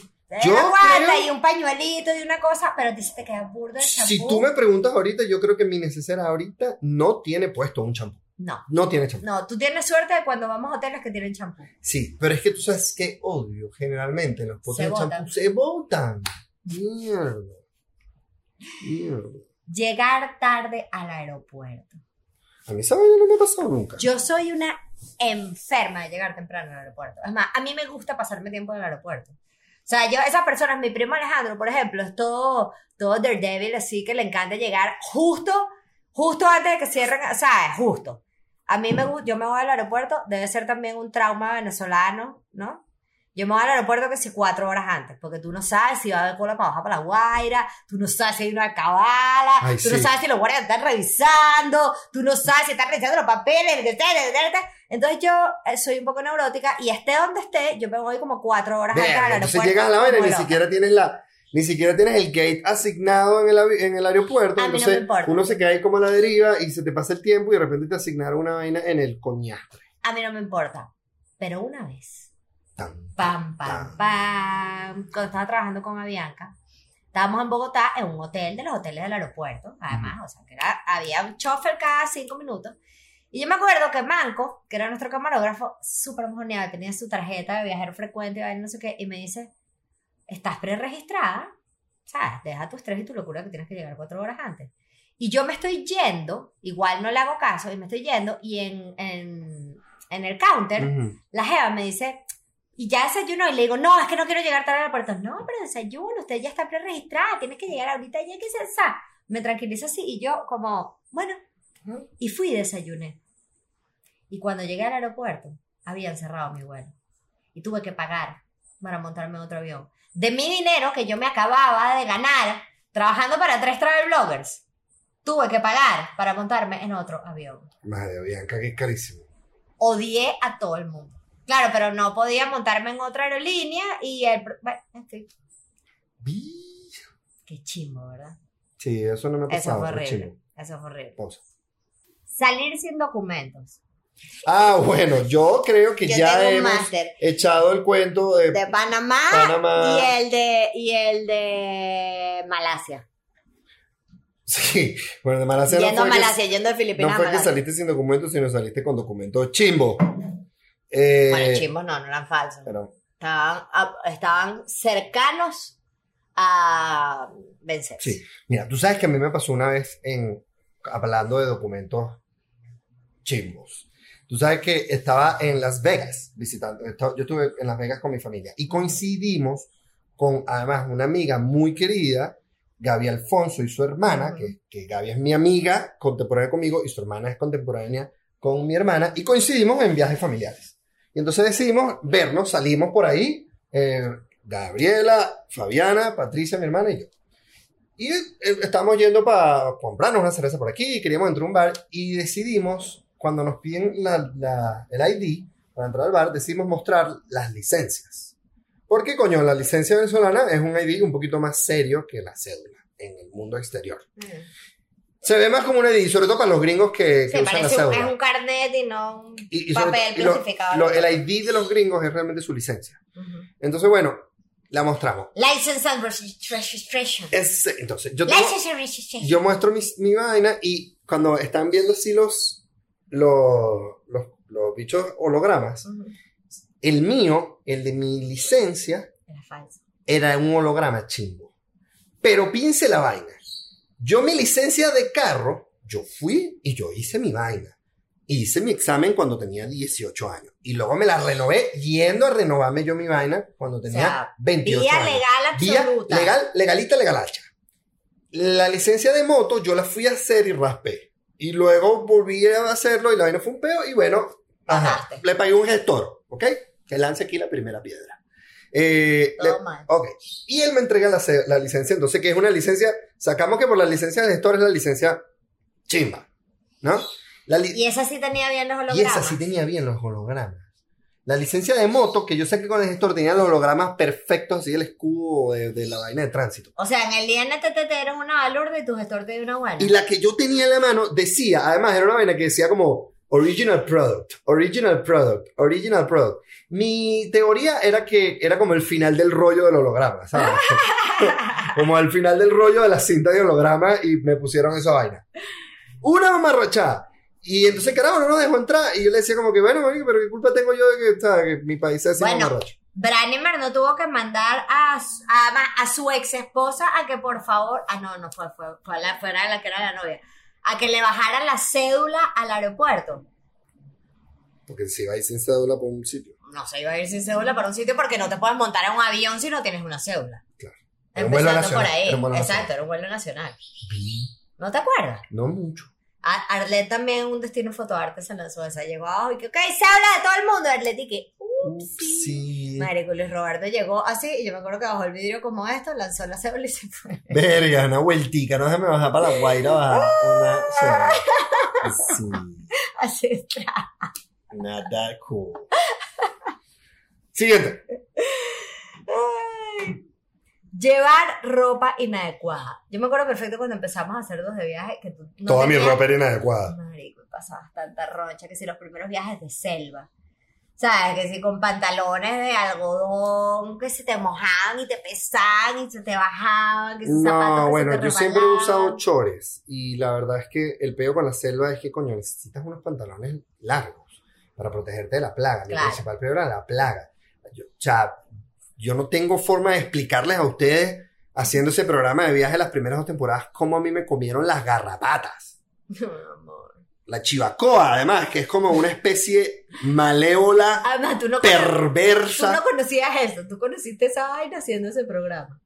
Yo creo- y un pañuelito y una cosa, pero se te queda burdo el champú. Si tú me preguntas ahorita, yo creo que mi necesidad ahorita no tiene puesto un champú. No, No tiene champú. no, tú tienes suerte de cuando vamos a hoteles que tienen champú. Sí, pero es que tú sabes que odio generalmente los potes de champú. Se botan. Mierda. Mierda. Llegar tarde al aeropuerto. A mí esa no me ha pasado nunca. Yo soy una enferma de llegar temprano al aeropuerto. Es más, a mí me gusta pasarme tiempo en el aeropuerto. O sea, yo, esas personas, mi primo Alejandro, por ejemplo, es todo, todo daredevil, así que le encanta llegar justo, justo antes de que cierren, o sea, es justo. A mí me gusta, yo me voy al aeropuerto, debe ser también un trauma venezolano, ¿no? Yo me voy al aeropuerto que si cuatro horas antes, porque tú no sabes si va a haber cola para bajar para la Guaira, tú no sabes si hay una cabala, Ay, tú no sabes si los guardias están revisando, tú no sabes si están revisando los papeles. Entonces yo eh, soy un poco neurótica y esté donde esté, yo me voy como cuatro horas antes al aeropuerto. entonces llegas a la vaina y ni siquiera tienes la, ni siquiera tienes el gate asignado en el, en el aeropuerto. A mí no entonces me importa. uno se queda ahí como a la deriva y se te pasa el tiempo y de repente te asignaron una vaina en el coñastre. A mí no me importa. Pero una vez. Pam, pam, pam, cuando estaba trabajando con Avianca, estábamos en Bogotá en un hotel de los hoteles del aeropuerto, además, o sea, que era, había un chofer cada cinco minutos. Y yo me acuerdo que Manco, que era nuestro camarógrafo, súper mojoneado, tenía su tarjeta de viajero frecuente y no sé qué, y me dice, ¿estás preregistrada? ¿Sabes? Deja tu estrés y tu locura que tienes que llegar cuatro horas antes. Y yo me estoy yendo, igual no le hago caso, y me estoy yendo, y en, en, en el counter, Ujú. la jeva me dice, y ya desayunó, y le digo, no, es que no quiero llegar tarde al aeropuerto. No, pero desayuno, usted ya está preregistrada, tienes que llegar ahorita, ya que se sa-". Me tranquiliza así, y yo como, bueno, y fui y desayuné. Y cuando llegué al aeropuerto, habían cerrado mi vuelo. Y tuve que pagar para montarme en otro avión. De mi dinero que yo me acababa de ganar trabajando para tres travel bloggers. Tuve que pagar para montarme en otro avión. Madre Bianca, que es carísimo. Odié a todo el mundo. Claro, pero no podía montarme en otra aerolínea y el... Bueno, en fin, Bi- qué chimbo, ¿verdad? Sí, eso no me ha Eso pasado. fue pero horrible. Eso fue horrible. Pausa. Salir sin documentos. Ah, bueno, yo creo que Yo ya hemos echado el cuento de... De Panamá, Panamá. y el de y el de Malasia. Sí, bueno, de Malasia no yendo a fue que- Malasia, yendo de Filipinas No a fue que saliste sin documentos, sino saliste con documentos chimbo. Eh, Bueno, chimbos no, no eran falsos. pero, Estaban, estaban cercanos a vencerse. sí, mira, tú sabes que a mí me pasó una vez en hablando de documentos chimbos. Tú sabes que estaba en Las Vegas visitando, yo estuve en Las Vegas con mi familia y coincidimos con además una amiga muy querida, Gaby Alfonso y su hermana, Ujú. que, que Gaby es mi amiga contemporánea conmigo y su hermana es contemporánea con mi hermana y coincidimos en viajes familiares. Y entonces decidimos vernos, salimos por ahí, eh, Gabriela, Fabiana, Patricia, mi hermana y yo. Y eh, estábamos yendo para comprarnos una cerveza por aquí, queríamos entrar a un bar y decidimos, cuando nos piden la- la- el ID para entrar al bar, decidimos mostrar las licencias. Porque, coño, la licencia venezolana es un ID un poquito más serio que la cédula en el mundo exterior. Mm. Se ve más como un ID, sobre todo para los gringos que, que Sí, usan la parece un, cédula. es un carnet y no un Y- y papel todo- y lo- clasificado. lo- el ID de los gringos es realmente su licencia. Ujú. Entonces, bueno, la mostramos. License and registration. Es- entonces, yo tengo, License and registration. yo muestro mi, mi vaina y cuando están viendo así los, los, los, los bichos hologramas, Ujú. el mío, el de mi licencia, Era falso. era un holograma chimbo. Pero piense la vaina. Yo mi licencia de carro, yo fui y yo hice mi vaina. Hice mi examen cuando tenía 18 años. Y luego me la renové yendo a renovarme yo mi vaina cuando tenía sea, 28 Vía años. legal Vía absoluta. legal, legalita, legalacha. La licencia de moto yo la fui a hacer y raspé. Y luego volví a hacerlo y la vaina fue un peo y bueno, ajá, le pagué un gestor, ¿ok? Que lance aquí la primera piedra. Eh, le- Todo mal. ok, y él me entrega la, ce- la licencia, entonces que es una licencia, sacamos que por la licencia del gestor es la licencia chimba, ¿no? La Y esa sí tenía bien los y hologramas. esa sí tenía bien los hologramas. La licencia de moto, que yo sé que con el gestor tenía los hologramas perfectos, así el escudo de, de la vaina de tránsito. O sea, en el INTT te dieron una balurda y tu gestor te dio una buena. Y la que yo tenía en la mano decía, además era una vaina que decía como Original Product, Original Product, Original Product. Mi teoría era que era como el final del rollo del holograma, ¿sabes? [laughs] como al final del rollo de la cinta de holograma y me pusieron esa vaina. Una mamarrachada. Y entonces, carajo, no nos dejó entrar. Y yo le decía como que, bueno, pero qué culpa tengo yo de que, mi país sea así Bueno, mamarracho. No tuvo que mandar a, su- a, a su ex esposa a que por favor, ah no, no fue, fue, fue la, fue la que era la novia, a que le bajara la cédula al aeropuerto. Porque si iba a ir sin cédula por un sitio. No se iba a ir sin cédula para un sitio porque no te puedes montar en un avión si no tienes una cédula. Claro. Era un vuelo Empezando por nacional, ahí. era un vuelo Exacto, nacional. era un vuelo nacional. ¿No te acuerdas? No mucho. A- Arlet también un destino fotoarte se lanzó esa. Llegó abajo y que, ok, se habla de todo el mundo. Arlet y que, Upsi. Marico, Luis Roberto llegó así y yo me acuerdo que bajó el vidrio como esto, lanzó la cédula y se fue. Verga, una vueltica, no déjame bajar para la Guaira, bajar una cédula. Sí, [laughs] Así está. not that cool. Siguiente. Llevar ropa inadecuada. Yo me acuerdo perfecto cuando empezamos a hacer dos de viaje que tú no Toda mi tenías- ropa era inadecuada. Marico, me pasaba tanta rocha que si los primeros viajes de selva. ¿Sabes? Que si con pantalones de algodón que se te mojaban y te pesaban y se te bajaban. Que si zapatos que No, se bueno, te yo siempre he usado chores y la verdad es que el peo con la selva es que, coño, necesitas unos pantalones largos para protegerte de la plaga. Mi Claro. principal peo era la plaga. Yo, o sea, yo no tengo forma de explicarles a ustedes haciendo ese programa de viaje las primeras dos temporadas cómo a mí me comieron las garrapatas. [laughs] La chivacoa, además, que es como una especie malévola, Además, tú no, cono- tú perversa. no conocías eso. Tú conociste esa vaina haciendo ese programa.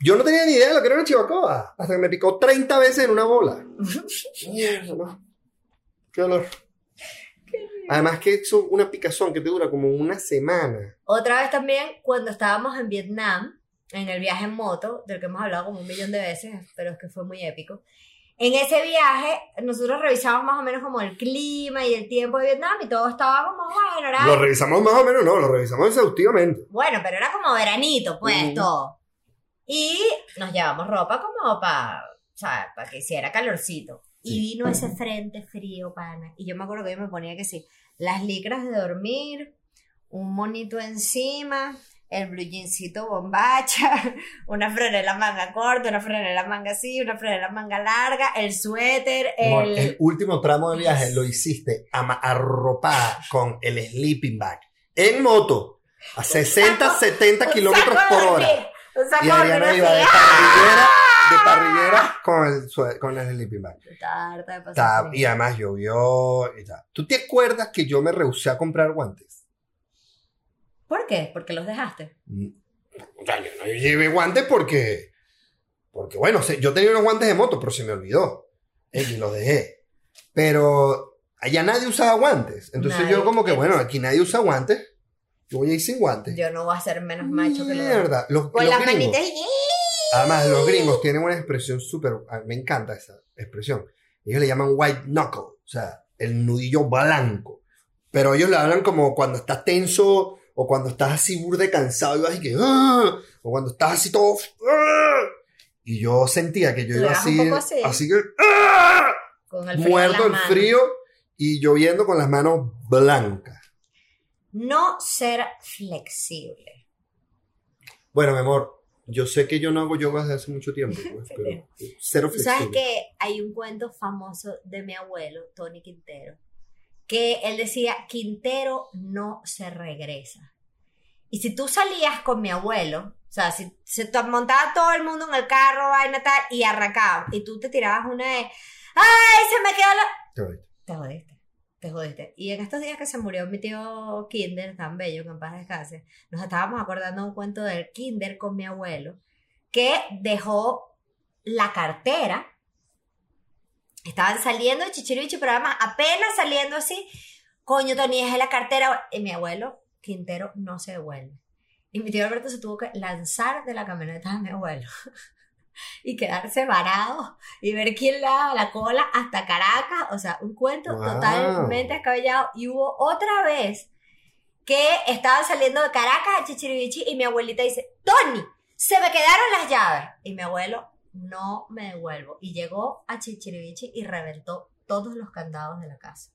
Yo no tenía ni idea de lo que era una chivacoa, hasta que me picó 30 veces en una bola. [laughs] Mierda, ¿no? Qué dolor. Además que es una picazón que te dura como una semana. Otra vez también, cuando estábamos en Vietnam, en el viaje en moto, del que hemos hablado como un millón de veces, pero es que fue muy épico. En ese viaje, nosotros revisamos más o menos como el clima y el tiempo de Vietnam y todo estaba como, bueno, era... Lo revisamos más o menos, no, lo revisamos exhaustivamente. Bueno, pero era como veranito, pues, todo. Y nos llevamos ropa como para, ¿sabes? Para que hiciera calorcito. Y vino ese frente frío, pana. Y yo me acuerdo que yo me ponía que sí, las licras de dormir, un monito encima, el blue jeansito bombacha, [laughs] una franela manga corta, una franela manga así, una franela manga larga, el suéter, el... el último tramo de viaje lo hiciste arropada con el sleeping bag en moto a 60, 70 un kilómetros saco de por hora. un saco Y Adriana iba de parrillera, de parrillera con el, con el sleeping bag. De pasar y además llovió y tal. ¿Tú te acuerdas que yo me rehusé a comprar guantes? ¿Por qué? Porque los dejaste. Mm, O sea, yo no llevé guantes porque, porque bueno, yo tenía unos guantes de moto, pero se me olvidó. Eh, y los dejé. Pero allá nadie usaba guantes. Entonces Nadie. yo como que, bueno, aquí nadie usa guantes. Yo voy a ir sin guantes. Yo no voy a ser menos macho que Mierda. Los, Con los las gringos- manitas. Además, los gringos tienen una expresión súper... a- Me encanta esa expresión. Ellos le llaman white knuckle, o sea, el nudillo blanco. Pero ellos le hablan como cuando estás tenso o cuando estás así burde cansado y vas y que... "Ah", o cuando estás así todo... "Ah". Y yo sentía que yo iba así, así. así que... "Ah", Con el frío en muerto el frío y lloviendo con las manos blancas. No ser flexible. Bueno, mi amor, yo sé que yo no hago yoga desde hace mucho tiempo, [laughs] pues, pero cero Tú sabes flexible. que hay un cuento famoso de mi abuelo, Tony Quintero, que él decía, Quintero no se regresa. Y si tú salías con mi abuelo, o sea, si se montaba todo el mundo en el carro, vaina tal, y arrancaba, y tú te tirabas una de, ¡ay, se me quedó la... Te voy. Te jodiste, te jodiste. Y en estos días que se murió mi tío Kinder, tan bello, que en paz descanse, nos estábamos acordando un cuento del Kinder con mi abuelo, que dejó la cartera. Estaban saliendo de Chichiribichi, pero además apenas saliendo así, coño, Tony, dejé la cartera. Y mi abuelo, Quintero, no se devuelve. Y mi tío Alberto se tuvo que lanzar de la camioneta de mi abuelo. [laughs] y quedarse varado y ver quién le daba la cola hasta Caracas. O sea, un cuento Wow. totalmente descabellado. Y hubo otra vez que estaban saliendo de Caracas a Chichiribichi y mi abuelita dice, Tony, se me quedaron las llaves. Y mi abuelo, no me devuelvo. Y llegó a Chichiribichi y reventó todos los candados de la casa.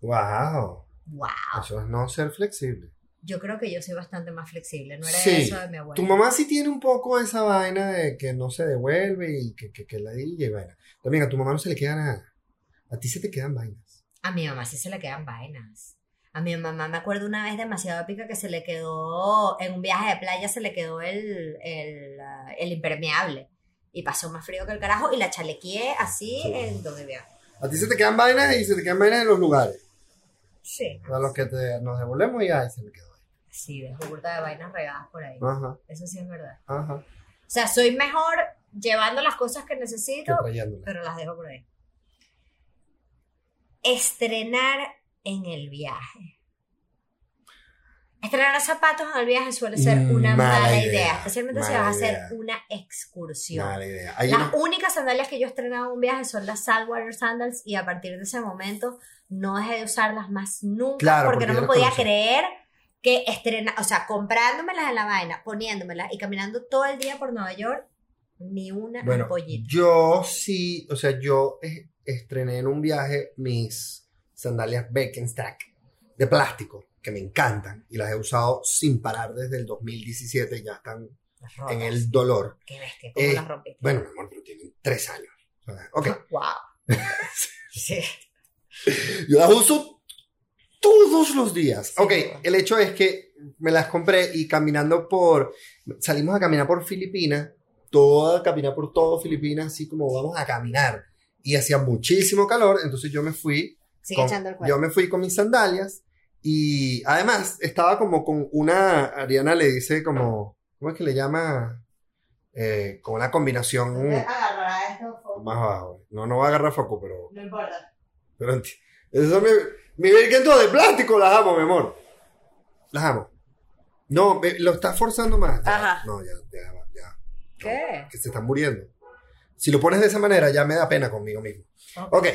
Wow. ¡Wow! Eso es no ser flexible. Yo creo que yo soy bastante más flexible. No era Sí. eso de mi abuelo. Tu mamá sí tiene un poco esa vaina de que no se devuelve y que, que, que la y vaina. También a tu mamá no se le queda nada. A ti se te quedan vainas. A mi mamá sí se le quedan vainas. A mi mamá me acuerdo una vez demasiado épica que se le quedó, en un viaje de playa se le quedó el, el, el impermeable. Y pasó más frío que el carajo y la chalequeé así Sí. en donde viaje. A ti se te quedan vainas y se te quedan vainas en los lugares. Sí. A los que te- nos devolvemos y ahí se me quedó. Sí, dejo burda de vainas regadas por ahí. Ajá, Eso sí es verdad. ajá. O sea, soy mejor llevando las cosas que necesito, pero las dejo por ahí. Estrenar en el viaje. Estrenar zapatos en el viaje suele ser una Mala mala, idea, idea, especialmente si vas a hacer idea. una excursión. Mala idea. Hay Las únicas sandalias que yo he estrenado en un viaje son las Saltwater Sandals y a partir de ese momento no dejé de usarlas más nunca Claro, porque, porque no me podía creer que estrena, o sea, comprándomelas en la vaina, poniéndomelas y caminando todo el día por Nueva York, ni una Bueno, ampollita. yo sí, o sea, yo estrené en un viaje mis sandalias Birkenstock de plástico, que me encantan, y las he usado sin parar desde el 2017, y ya están rotas. en el dolor. Qué bestia, cómo Eh, las rompiste. Bueno, mi amor, pero tienen tres años. Ok, [laughs] Wow. [laughs] sí. yo las uso todos los días. Sí, Ok, bueno. el hecho es que me las compré y caminando por, salimos a caminar por Filipinas, toda, caminar por todo Filipinas, así como vamos a caminar. Y hacía muchísimo calor, entonces yo me fui Sigue con- echando el cuento. yo me fui con mis sandalias y además estaba como con una, Ariana le dice como, ¿cómo es que le llama? Eh, con una combinación Agarrará esto. más abajo. No, no va a agarrar foco, pero... No importa. pero esos son mi, mi Birkenstock de plástico, las amo, mi amor. Las amo. No, me- lo estás forzando más. Ya, Ajá. No, ya, ya, ya. ¿Qué? Que se están muriendo. Si lo pones de esa manera, ya me da pena conmigo mismo. Ok. Ok,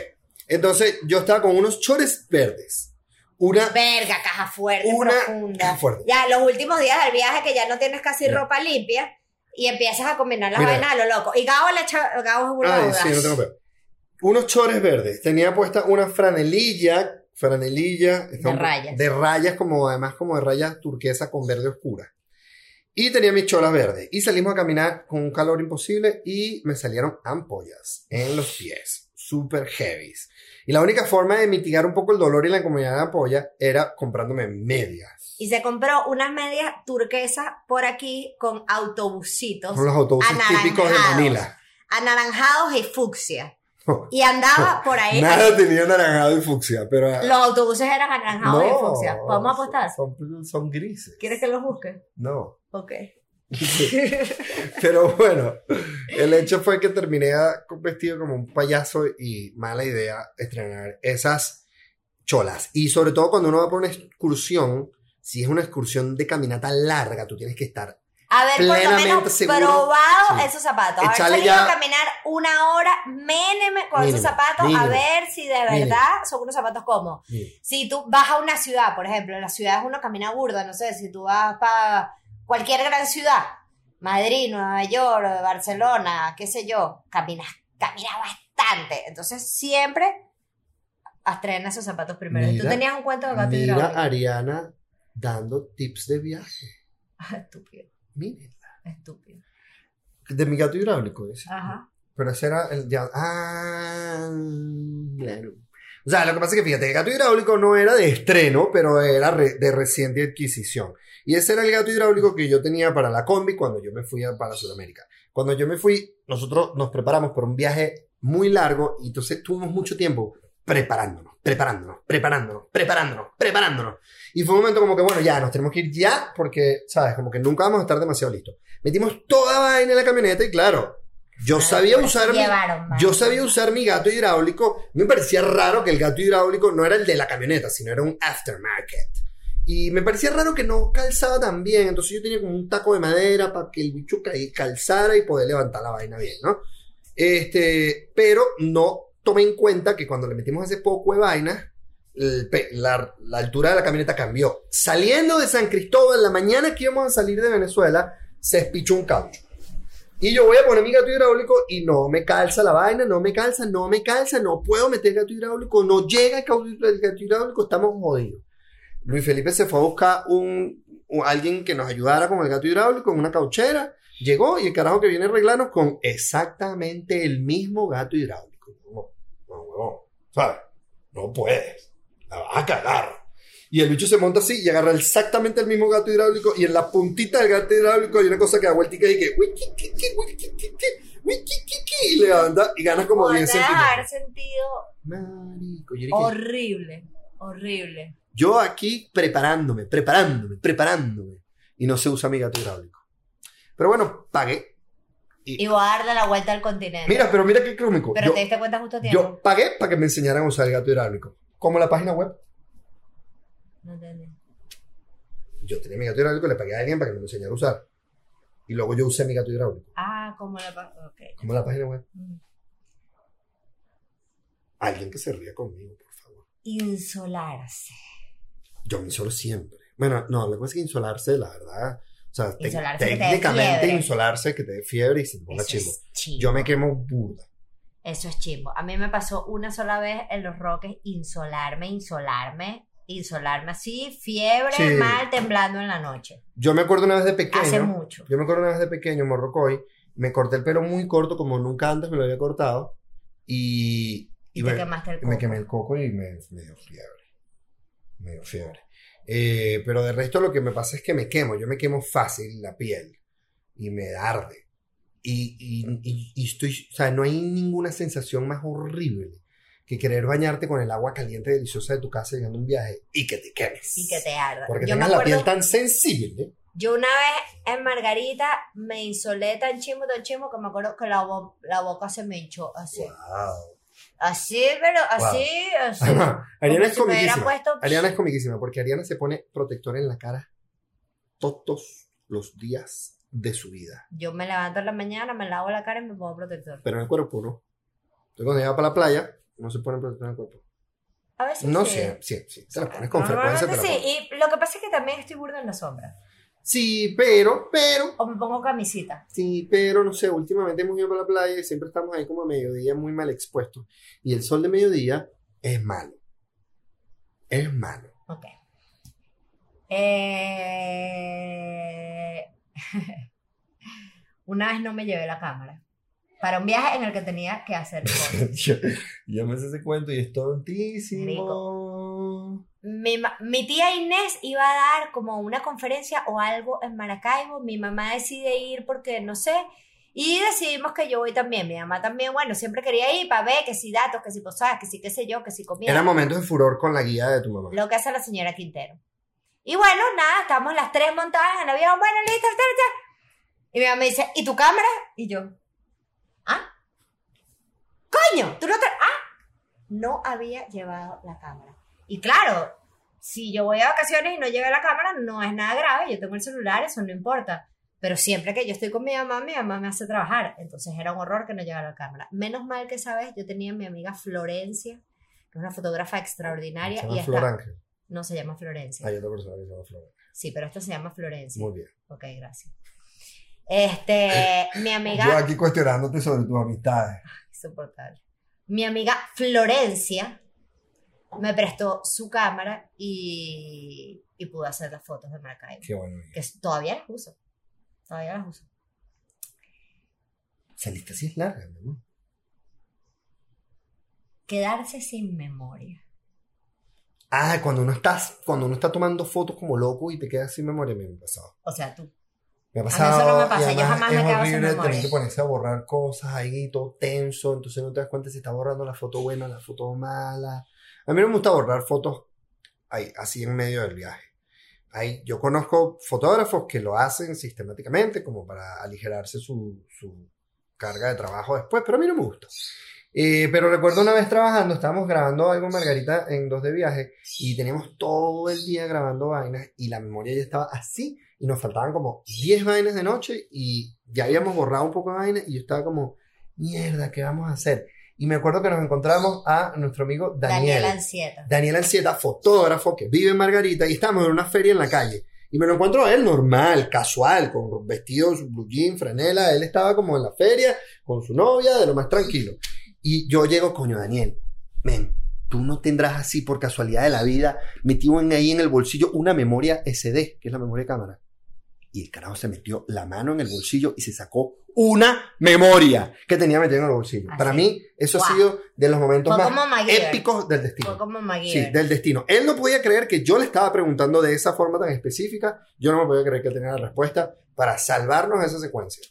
entonces yo estaba con unos chores verdes. Una Verga, caja fuerte, Una profunda. caja fuerte. Ya, los últimos días del viaje que ya no tienes casi ropa limpia y empiezas a combinar las Mira. vainas a lo loco. Y Gabo le echa, Gabo es Ay, audaz. sí, no tengo peor. Unos chores verdes. Tenía puesta una franelilla, franelilla De un- rayas. de rayas como además como de rayas turquesa con verde oscura. Y tenía mis cholas verdes. Y salimos a caminar con un calor imposible y me salieron ampollas en los pies, super heavies. Y la única forma de mitigar un poco el dolor y la incomodidad de ampolla era comprándome medias. Y se compró unas medias turquesas por aquí con autobusitos Son los autobuses típicos de. Manila. anaranjados y fucsia. [laughs] Y andaba por ahí. Nada tenía naranjado y fucsia, pero... Los autobuses eran anaranjados y fucsia. ¿Podemos apostar? Son, son grises. ¿Quieres que los busque? No. Ok. [laughs] Pero bueno, el hecho fue que terminé a- vestido como un payaso y mala idea estrenar esas cholas. Y sobre todo cuando uno va por una excursión, si es una excursión de caminata larga, tú tienes que estar. A ver, por lo menos seguro. probado Sí. esos zapatos. Haber salido ya- a caminar una hora, méneme con esos Mínimo, zapatos, a mínimo, ver si de mínimo. verdad son unos zapatos cómodos. Si tú vas a una ciudad, por ejemplo, en las ciudades uno camina burda, no sé, si tú vas para cualquier gran ciudad, Madrid, Nueva York, Barcelona, qué sé yo, caminas, caminas bastante. Entonces siempre estrena esos zapatos primero. y tú Mira, tenías un cuento de gato Mira hidráulico. Ariana dando tips de viaje. [laughs] Estúpido, Miren. estúpido. De mi gato hidráulico. ese. Ajá. Pero ese era el ya. Ah, claro. O sea, lo que pasa es que fíjate, el gato hidráulico no era de estreno, pero era re- de reciente adquisición. Y ese era el gato hidráulico que yo tenía para la combi cuando yo me fui a- para Sudamérica. Cuando yo me fui, nosotros nos preparamos por un viaje muy largo y entonces tuvimos mucho tiempo preparándonos, preparándonos, preparándonos, preparándonos, preparándonos. Y fue un momento como que, bueno, ya, nos tenemos que ir ya porque, ¿sabes? Como que nunca vamos a estar demasiado listos. Metimos toda vaina en la camioneta y claro, yo sabía Pero usar mi, yo sabía usar mi gato hidráulico. Me parecía raro que el gato hidráulico no era el de la camioneta, sino era un aftermarket. Y me parecía raro que no calzaba tan bien. Entonces yo tenía como un taco de madera para que el bicho ca- calzara y poder levantar la vaina bien, ¿no? Este, pero no tomé en cuenta que cuando le metimos ese poco de vaina, la, la altura de la camioneta cambió. Saliendo de San Cristóbal, la mañana que íbamos a salir de Venezuela, se espichó un caucho. Y yo voy a poner mi gato hidráulico y no me calza la vaina, no me calza, no me calza, no puedo meter gato hidráulico, no llega el gato hidráulico, estamos jodidos. Luis Felipe se fue a buscar un, un- alguien que nos ayudara con el gato hidráulico en una cauchera, llegó y el carajo que viene a arreglarnos con exactamente el mismo gato hidráulico. No, no, no, ¿sabes? No puedes, la vas a cagar. Y el bicho se monta así y agarra exactamente el mismo gato hidráulico y en la puntita del gato hidráulico hay una cosa que da vueltica y que "Wiki, kiki, wiki, kiki, wiki, kiki", y y gana como 10 Te debe haber centímetros. sentido Marico, horrible, horrible. Yo aquí preparándome, preparándome, preparándome y no se usa mi gato hidráulico. Pero bueno, pagué. Y voy a darle la vuelta al continente. Mira, pero mira qué cómico. Pero Yo, te diste cuenta justo a tiempo. yo pagué para que me enseñaran a usar el gato hidráulico. Como la página web. No entendí. Yo tenía mi gato hidráulico, le pagué a alguien para que me lo enseñara a usar. Y luego yo usé mi gato hidráulico. Ah, como la... pa- Ok. Como la página web. Mm. Alguien que se ría conmigo, por favor. Insolarse. Yo me insolo siempre. Bueno, no, lo que pasa es que insolarse, la verdad. O sea, Insolarse te técnicamente insolarse que te dé fiebre y se te ponga chimbo. Yo me quemo burda. Eso es chimbo. A mí me pasó una sola vez en los roques insolarme, insolarme, insolarme así, fiebre, Sí. mal, temblando en la noche. Yo me acuerdo una vez de pequeño. Hace mucho. Yo me acuerdo una vez de pequeño, Morrocoy, me corté el pelo muy corto, como nunca antes me lo había cortado. Y, Y, me, te quemaste el coco. me quemé el coco y me, me dio fiebre. Me dio fiebre. Eh, pero de resto lo que me pasa es que me quemo. Yo me quemo fácil la piel. Y me arde. Y, y, y- y estoy, o sea, no hay ninguna sensación más horrible que querer bañarte con el agua caliente deliciosa de tu casa llegando a un viaje y que te quemes. Y que te arda. Porque Yo tengas la acuerdo, piel tan sensible. yo una vez en Margarita me insolé tan chimbo, tan chimbo, que me acuerdo que la, bo- la boca se me hinchó así. Wow. Así, pero así, así. Ariana es comiquísima. puesto- Ariana es comiquísima porque Ariana se pone protector en la cara todos los días de su vida. Yo me levanto en la mañana, me lavo la cara y me pongo protector. Pero en el cuerpo no. Entonces cuando llega para la playa, no se pone protector en el cuerpo. A veces No sí. sé, sí, sí. Te la pones con frecuencia. Sí, y lo que pasa es que también estoy burda en la sombra. Sí, pero, pero, O me pongo camisita. sí, pero, no sé, últimamente hemos ido para la playa y siempre estamos ahí como a mediodía muy mal expuestos. Y el sol de mediodía es malo. Es malo. Ok. Eh... [laughs] Una vez no me llevé la cámara. Para un viaje en el que tenía que hacer [laughs] cosas. yo, yo me sé ese cuento y es tontísimo. Mi, tía Inés iba a dar como una conferencia o algo en Maracaibo. Mi mamá decide ir porque no sé. Y decidimos que yo voy también. Mi mamá también, bueno, siempre quería ir para ver que si datos, que si posadas, que si qué sé yo, que si comida. Eran momentos de furor con la guía de tu mamá. lo que hace la señora Quintero. Y bueno, nada, estamos las tres montadas en avión, bueno, listo, listo, listo. Y mi mamá me dice, ¿y tu cámara? Y yo, ¿ah? ¡Coño! ¿Tú no te... ¡Ah! No había llevado la cámara. Y claro, si yo voy a vacaciones y no llevo la cámara, no es nada grave, yo tengo el celular, eso no importa. Pero siempre que yo estoy con mi mamá, mi mamá me hace trabajar. Entonces era un horror que no llevara la cámara. Menos mal que, ¿sabes? Yo tenía a mi amiga Florencia, que es una fotógrafa extraordinaria. Se y llama está- Ángel. no se llama Florencia. Hay otra persona que se llama Flor Ángel. Sí, pero esta se llama Florencia. Muy bien. Ok, gracias. Este, [coughs] mi Yo amiga, aquí cuestionándote sobre tus amistades. insoportable. Mi amiga Florencia me prestó su cámara y, y pude hacer las fotos de Maracaibo. Qué bueno. Que todavía las uso. Todavía las uso. Esa lista sí es larga, ¿no? Quedarse sin memoria. Ah, cuando uno está, cuando uno está tomando fotos como loco y te quedas sin memoria, me ha pasado. O sea, tú. Me ha mí pasado. eso no me pasa, yo jamás me quedo sin horrible memoria. tener que ponerse a borrar cosas ahí, todo tenso, entonces no te das cuenta si está borrando la foto buena, la foto mala. A mí no me gusta borrar fotos ahí, así en medio del viaje. Ahí, yo conozco fotógrafos que lo hacen sistemáticamente como para aligerarse su, su carga de trabajo después, pero a mí no me gusta. Eh, pero recuerdo una vez trabajando, estábamos grabando algo Margarita en dos de viaje y teníamos todo el día grabando vainas y la memoria ya estaba así y nos faltaban como 10 vainas de noche y ya habíamos borrado un poco de vainas y yo estaba como, mierda, ¿qué vamos a hacer? Y me acuerdo que nos encontramos a nuestro amigo Daniel. Daniela Ansieta. Daniel Ansieta, fotógrafo que vive en Margarita y estábamos en una feria en la calle. Y me lo encuentro a él normal, casual, con vestido, su blue jean, franela. Él estaba como en la feria con su novia, de lo más tranquilo. Y yo llego, coño, Daniel, men, tú no tendrás así por casualidad de la vida metido en ahí en el bolsillo una memoria SD, que es la memoria de cámara. Y el carajo se metió la mano en el bolsillo y se sacó una memoria que tenía metida en el bolsillo. Así. Para mí, eso ha sido de los momentos Fue más épicos del destino. Fue como Sí, del destino. Él no podía creer que yo le estaba preguntando de esa forma tan específica. Yo no me podía creer que él tenía la respuesta para salvarnos de esa secuencia.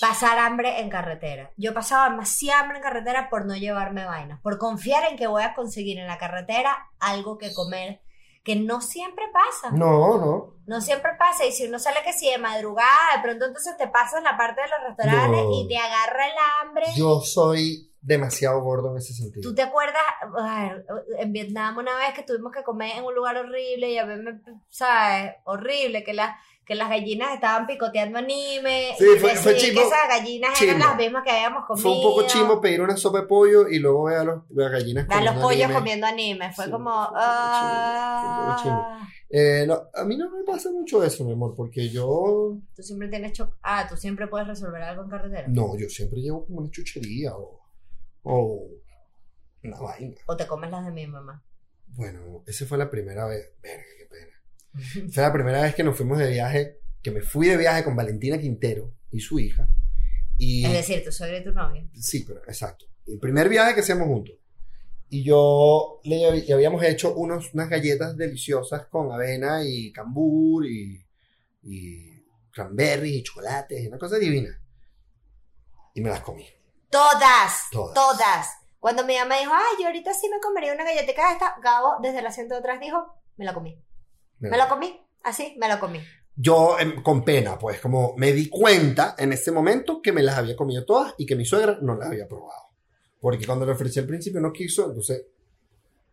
pasar hambre en carretera. Yo pasaba demasiada hambre en carretera por no llevarme vainas, por confiar en que voy a conseguir en la carretera algo que comer, que no siempre pasa. No, no. No siempre pasa. Y si uno sale que si de madrugada, de pronto entonces te pasas la parte de los restaurantes No. y te agarra el hambre. Yo soy demasiado gordo en ese sentido. ¿Tú te acuerdas ay, en Vietnam una vez que tuvimos que comer en un lugar horrible y a ver, ¿sabes? Horrible, que, la, que las gallinas estaban picoteando anime. Sí, y fue- fue que chimbo. esas gallinas eran las mismas que habíamos comido. Fue un poco chimo pedir una sopa de pollo y luego ver a los, las gallinas a los pollos anime. comiendo anime. Fue Sí, como. chimbo, fue un poco chimbo. ah. Eh, no, a mí no me pasa mucho eso, mi amor, porque yo... Tú siempre tienes cho- Ah, tú siempre puedes resolver algo en carretera. No, yo siempre llevo como una chuchería o, o una vaina. O te comes las de mi mamá. Bueno, esa fue la primera vez. Verga, qué pena. Fue la primera vez que nos fuimos de viaje, que me fui de viaje con Valentina Quintero y su hija. Y Es decir, tu suegra y tu novio. sí, pero exacto. El primer viaje que hacíamos juntos. Y yo le, le habíamos hecho unos, unas galletas deliciosas con avena y cambur y, y cranberries y chocolates, una cosa divina. Y me las comí. Todas, Todas. todas. Cuando mi mamá dijo, ay, yo ahorita sí me comería una galletita de esta, Gabo desde el asiento de atrás dijo, me la comí. Me la comí, así, me la comí. Yo, em, con pena, pues, como me di cuenta en ese momento que me las había comido todas y que mi suegra no las había probado. Porque cuando le ofrecí al principio no quiso, entonces,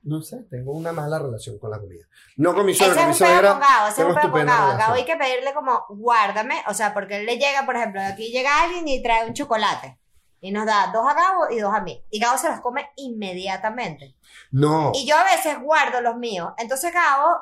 no sé, tengo una mala relación con la comida. No con mi suegra, con mi suegra. ese es un pedo. Gabo hay que pedirle como, guárdame, o sea, porque él le llega, por ejemplo, aquí llega alguien y trae un chocolate. Y nos da dos a Gabo y dos a mí. Y Gabo se los come inmediatamente. No, Y yo a veces guardo los míos. Entonces Gabo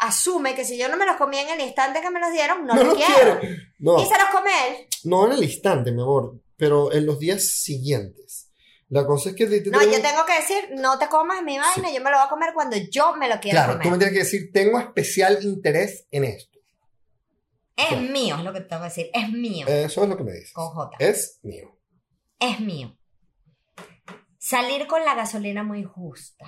asume que si yo no me los comía en el instante que me los dieron, no, no los lo quiero. quiero. No, Y se los come él. no en el instante, mi amor, pero en los días siguientes. La cosa es que... te- te- No, yo tengo que decir, no te comas mi vaina, yo me lo voy a comer cuando yo me lo quiera Claro, tú me comer. tienes que decir, tengo especial interés en esto. Es Claro. mío, es lo que te tengo que decir. Es mío. Eso es lo que me dices. Con J. Es mío. Es mío. Salir con la gasolina muy justa.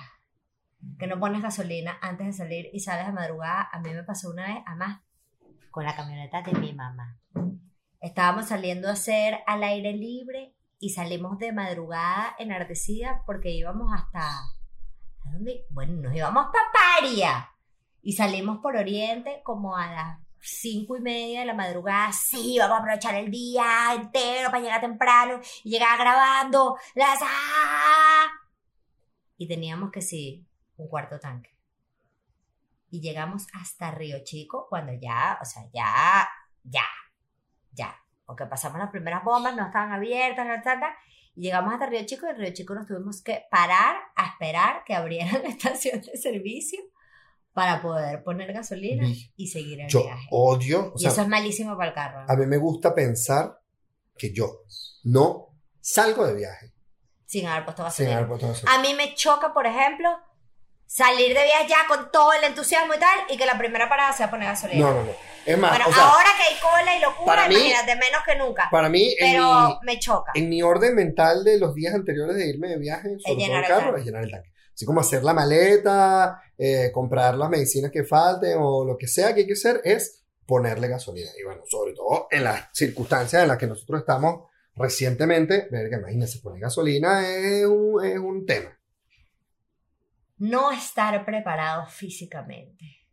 Que no pones gasolina antes de salir y sales de madrugada. A mí me pasó una vez, además, con la camioneta de mi mamá. Estábamos saliendo a hacer al aire libre y salimos de madrugada enardecida porque íbamos hasta. ¿a dónde? Bueno, nos íbamos para Paria. Y salimos por Oriente como a las cinco y media de la madrugada. Sí, vamos a aprovechar el día entero para llegar temprano y llegar grabando las. Y teníamos que sí, un cuarto tanque. Y llegamos hasta Río Chico cuando ya, o sea, ya, ya, ya. Porque pasamos las primeras bombas, no estaban abiertas, no ta, y llegamos hasta Río Chico y en Río Chico nos tuvimos que parar a esperar que abrieran [laughs] la estación de servicio para poder poner gasolina y seguir el Yo viaje. odio, o y sea, eso es malísimo para el carro. a mí me gusta pensar que yo no salgo de viaje Sin haber puesto sin gasolina. haber puesto gasolina. A mí me choca, por ejemplo, salir de viaje ya con todo el entusiasmo y tal, y que la primera parada sea poner gasolina. No, no, no. Es más, bueno, o sea, ahora que hay cola y locura, para mí- imagínate, menos que nunca. para mí, Pero mi, me choca. en mi orden mental de los días anteriores de irme de viaje, sobre todo llenar el el carro, es llenar el tanque. Así como hacer la maleta, eh, comprar las medicinas que falten o lo que sea que hay que hacer es ponerle gasolina. Y bueno, sobre todo en las circunstancias en las que nosotros estamos recientemente, ver que imagínense, poner gasolina es un, es un tema. No estar preparado físicamente.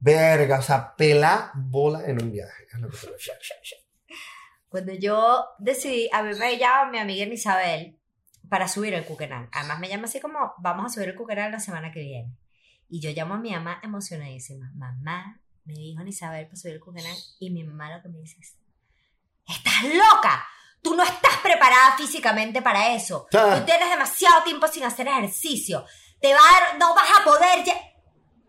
Verga, o sea, pela bola en un viaje. es lo que te refiero. Cuando yo decidí, a mí me llama mi amiga Isabel para subir el Cuquenán. Además me llama así como, vamos a subir el Cuquenán la semana que viene. Y yo llamo a mi mamá emocionadísima. Mamá, me dijo Isabel para subir el Cuquenán. Y mi mamá lo que me dice es, estás loca. Tú no estás preparada físicamente para eso. Ah. Tú tienes demasiado tiempo sin hacer ejercicio. Te va a dar- no vas a poder. lle-".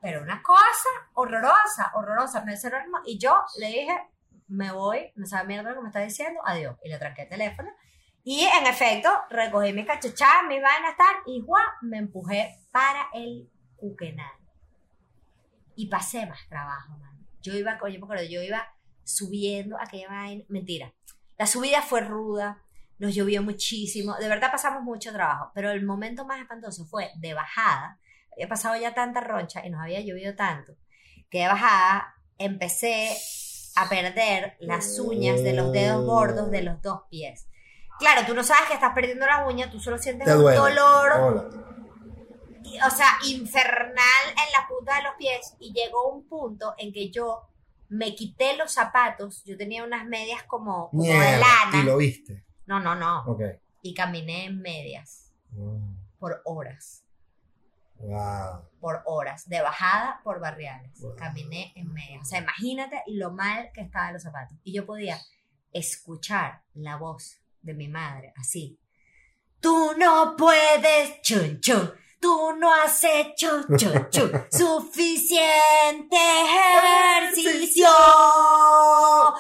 Pero una cosa horrorosa, horrorosa. Me mo- y yo le dije, me voy, no sabe mierda lo que me está diciendo, adiós. Y le tranqué el teléfono. Y en efecto, recogí mis cachuchadas, mis vainas, tal, y ¡guau! me empujé para el Cuquenal. Y pasé más trabajo, man. Yo iba, oye, me acuerdo, yo iba subiendo aquella vaina. Mentira. La subida fue ruda, nos llovió muchísimo, de verdad pasamos mucho trabajo, pero el momento más espantoso fue de bajada. Había pasado ya tanta roncha y nos había llovido tanto que de bajada empecé a perder las uñas de los dedos gordos de los dos pies. Claro, tú no sabes que estás perdiendo las uñas, tú solo sientes Te un duele. dolor Hola. o sea, infernal en la punta de los pies y llegó un punto en que yo me quité los zapatos, yo tenía unas medias como, como de lana. Y lo viste. No, no, no. Ok. y caminé en medias Mm, por horas. Wow. Por horas. De bajada por barriales. Wow. Caminé en medias. O sea, imagínate lo mal que estaban los zapatos. Y yo podía escuchar la voz de mi madre así. Tú no puedes, chun chun. Tú no has hecho chun chun. [laughs] Suficiente ejercicio.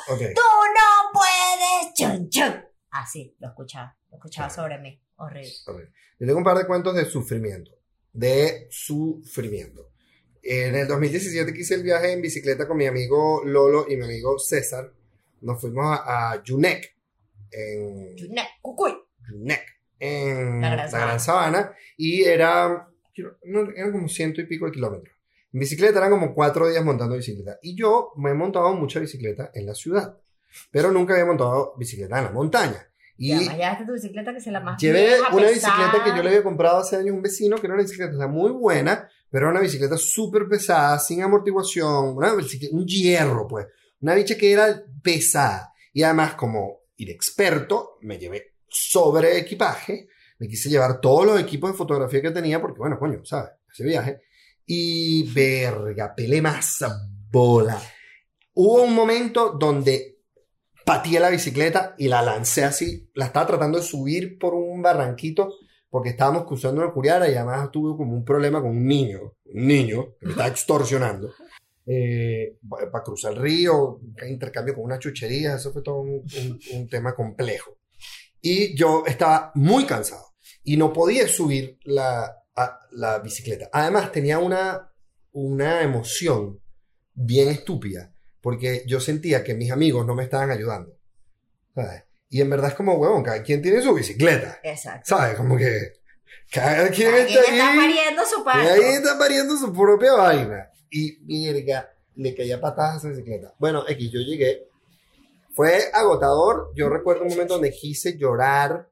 Tú no puedes, chun chun. Así, lo escuchaba. Lo escuchaba sobre mí. Horrible. ok. Yo tengo un par de cuentos de sufrimiento. De sufrimiento. En el 2017 que hice el viaje en bicicleta con mi amigo Lolo y mi amigo César. Nos fuimos a, a Yunek. En Yunek, cucuy. Yunek. En La la Gran Gran, Sabana. Y era, no, eran como ciento y pico de kilómetros. En bicicleta eran como cuatro días montando bicicleta. Y yo me he montado mucha bicicleta en la ciudad. Pero nunca había montado bicicleta en la montaña. Y Y además tu bicicleta que es la más Llevé una pesada. bicicleta que yo le había comprado hace años a un vecino, que era una bicicleta muy buena, pero era una bicicleta súper pesada, sin amortiguación, una bicicleta- un hierro, pues. Una bicha que era pesada. Y además, como inexperto, me llevé sobre equipaje. Me quise llevar todos los equipos de fotografía que tenía, porque bueno, coño, ¿sabes? Ese viaje. Y verga, pelé más bola. Hubo un momento donde pateé la bicicleta y la lancé así. La estaba tratando de subir por un barranquito porque estábamos cruzando una curiara y además tuve como un problema con un niño, un niño que me estaba extorsionando. eh, para cruzar el río, intercambio con una chuchería, eso fue todo un tema complejo. Y yo estaba muy cansado y no podía subir la, a- la bicicleta. Además, tenía una, una emoción bien estúpida porque yo sentía que mis amigos no me estaban ayudando. ¿sabes? Y en verdad es como, huevón, cada quien tiene su bicicleta. Exacto. ¿Sabes? Como que cada quien está ahí. pariendo su Y parto. ahí está pariendo su propia vaina. Y mierda, le caía patadas a esa bicicleta. Bueno, X, yo llegué. Fue agotador. Yo recuerdo un momento donde quise llorar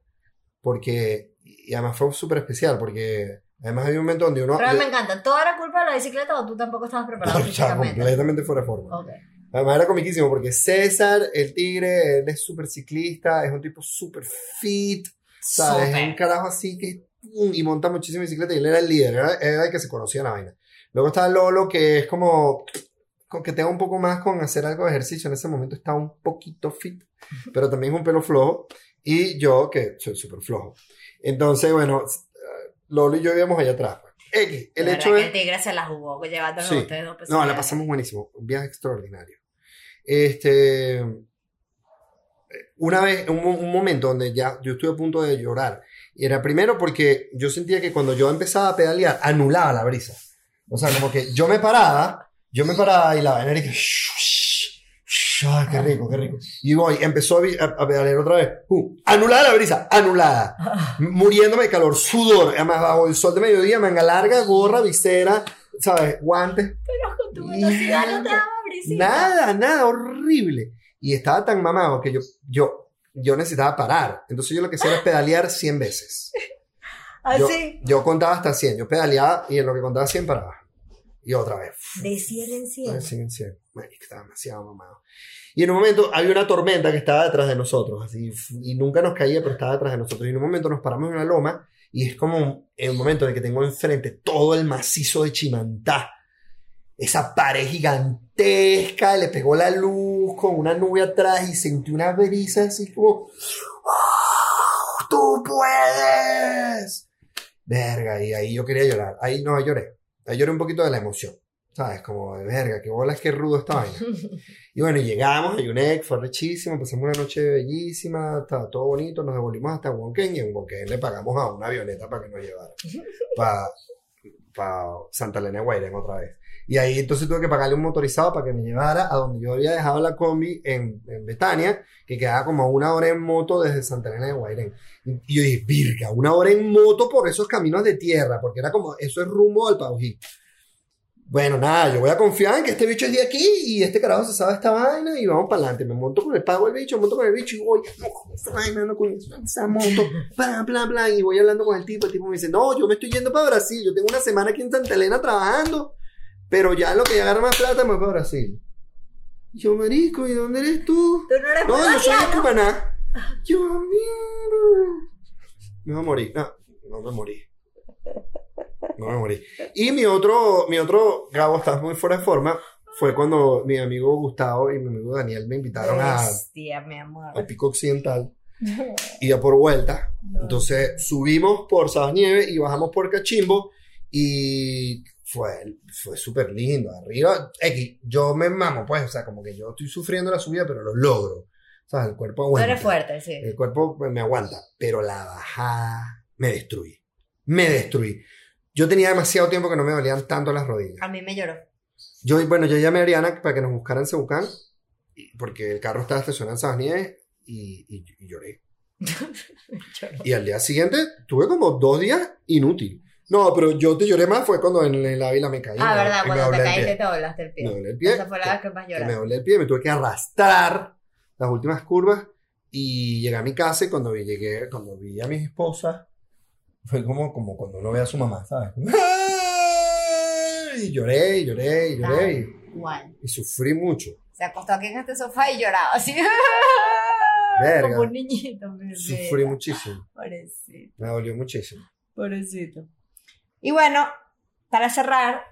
porque, y además fue súper especial porque además había un momento donde uno... Pero me encanta. ¿Toda era culpa de la bicicleta o tú tampoco estabas preparado [laughs] o sea, físicamente? completamente fuera de forma. Ok. Además era comiquísimo porque César, el tigre, él es súper ciclista, es un tipo súper fit, ¿sabes? Es un carajo así que pum, y monta muchísima bicicleta y él era el líder, era, era el que se conocía la vaina. Luego está Lolo que es como con que tenga un poco más con hacer algo de ejercicio, en ese momento está un poquito fit, pero también un pelo flojo y yo que soy súper flojo. Entonces, bueno, Lolo y yo íbamos allá atrás. pues. X, el De hecho es... que el tigre se la jugó llevándonos Sí. a ustedes dos pesos. No, la pasamos buenísimo. Un viaje extraordinario. Este. Una vez, un, un momento donde ya yo estuve a punto de llorar. Y era primero porque yo sentía que cuando yo empezaba a pedalear, anulaba la brisa. O sea, como que yo me paraba, yo me paraba y la vaina era que. Ay, qué rico, qué rico. Y voy, empezó a, vi- a- a pedalear otra vez. Uh, anulada la brisa, anulada. Muriéndome de calor, sudor. Además, bajo el sol de mediodía, manga larga, gorra, visera, ¿sabes? Guantes. Pero con tu velocidad no te daba brisita. Nada, nada, horrible. Y estaba tan mamado que yo, yo, yo necesitaba parar. Entonces yo lo que hacía era pedalear 100 veces. [laughs] Yo, Así. yo contaba hasta 100. Yo pedaleaba y en lo que contaba 100 paraba. Y otra vez. De 100 en 100. 100, 100. Marica, estaba demasiado mamado. Y en un momento había una tormenta que estaba detrás de nosotros. Así, y nunca nos caía, pero estaba detrás de nosotros. Y en un momento nos paramos en una loma y es como en un momento en el que tengo enfrente todo el macizo de Chimantá. Esa pared gigantesca, le pegó la luz con una nube atrás y sentí una brisa así como... ¡Ah! ¡Tú puedes! Verga, y ahí yo quería llorar. Ahí no, lloré. Lloré un poquito de la emoción. ¿Sabes? Como de verga, qué bolas, qué rudo esta vaina. [laughs] Y bueno, llegamos a Yunek, fue rechísimo, pasamos una noche bellísima, estaba todo bonito, nos devolvimos hasta Wonken y en Wonken le pagamos a una avioneta para que nos llevara para Santa Elena de Guairén otra vez. Y ahí entonces tuve que pagarle un motorizado para que me llevara a donde yo había dejado la combi en, en Betania, que quedaba como a una hora en moto desde Santa Elena de Guairén. Y yo dije, virga, una hora en moto por esos caminos de tierra, porque era como, eso es rumbo al Paují. Bueno, nada, yo voy a confiar en que este bicho es de aquí y este carajo se sabe esta vaina y vamos para adelante. Me monto con el pago del bicho, me monto con el bicho y voy, esta vaina, no con esa moto, bla, bla, bla. Y voy hablando con el tipo. El tipo me dice, no, yo me estoy yendo para Brasil. Yo tengo una semana aquí en Santa Elena trabajando, pero ya lo que agarra más plata me voy para Brasil. Y yo, marico, ¿y dónde eres tú? Tú no eres No, yo soy de. Cumaná. Yo, mierda. me voy a morir. No, no me morí. No me morí. Y mi otro, mi otro, Gabo, estás muy fuera de forma, fue cuando mi amigo Gustavo y mi amigo Daniel me invitaron a, Bestia, mi amor. al Pico Occidental. [laughs] Y a por vuelta. Entonces subimos por Sabas y bajamos por Cachimbo y fue, fue súper lindo. Arriba, X, yo me mamo, pues, o sea, como que yo estoy sufriendo la subida, pero lo logro. O sea, el cuerpo aguanta. eres fuerte, sí. El cuerpo pues, me aguanta, pero la bajada me destruí. Me destruí. Yo tenía demasiado tiempo que no me dolían tanto las rodillas. A mí me lloró. Yo, bueno, yo llamé a Ariana para que nos buscara en Cebucán, porque el carro estaba estacionado en Sabas Nieves, y, y- y lloré. [laughs] Y al día siguiente tuve como dos días inútil. No, pero yo te lloré más fue cuando en el Ávila me caí. Ah, me- verdad, me cuando te caíste te doblaste el pie. Me doblé el pie. Esa fue la vez que más que me lloraste. doblé el pie, me tuve que arrastrar las últimas curvas y llegué a mi casa y cuando vi, llegué, cuando vi a mi esposa, fue como, como cuando uno ve a su mamá, ¿sabes? Y lloré, y lloré, y lloré, y, Igual. y sufrí mucho. Se acostó aquí en este sofá y lloraba así. Verga. Como un niñito. Sufrí muchísimo, Pobrecito. me dolió muchísimo. Pobrecito. Y bueno, para cerrar,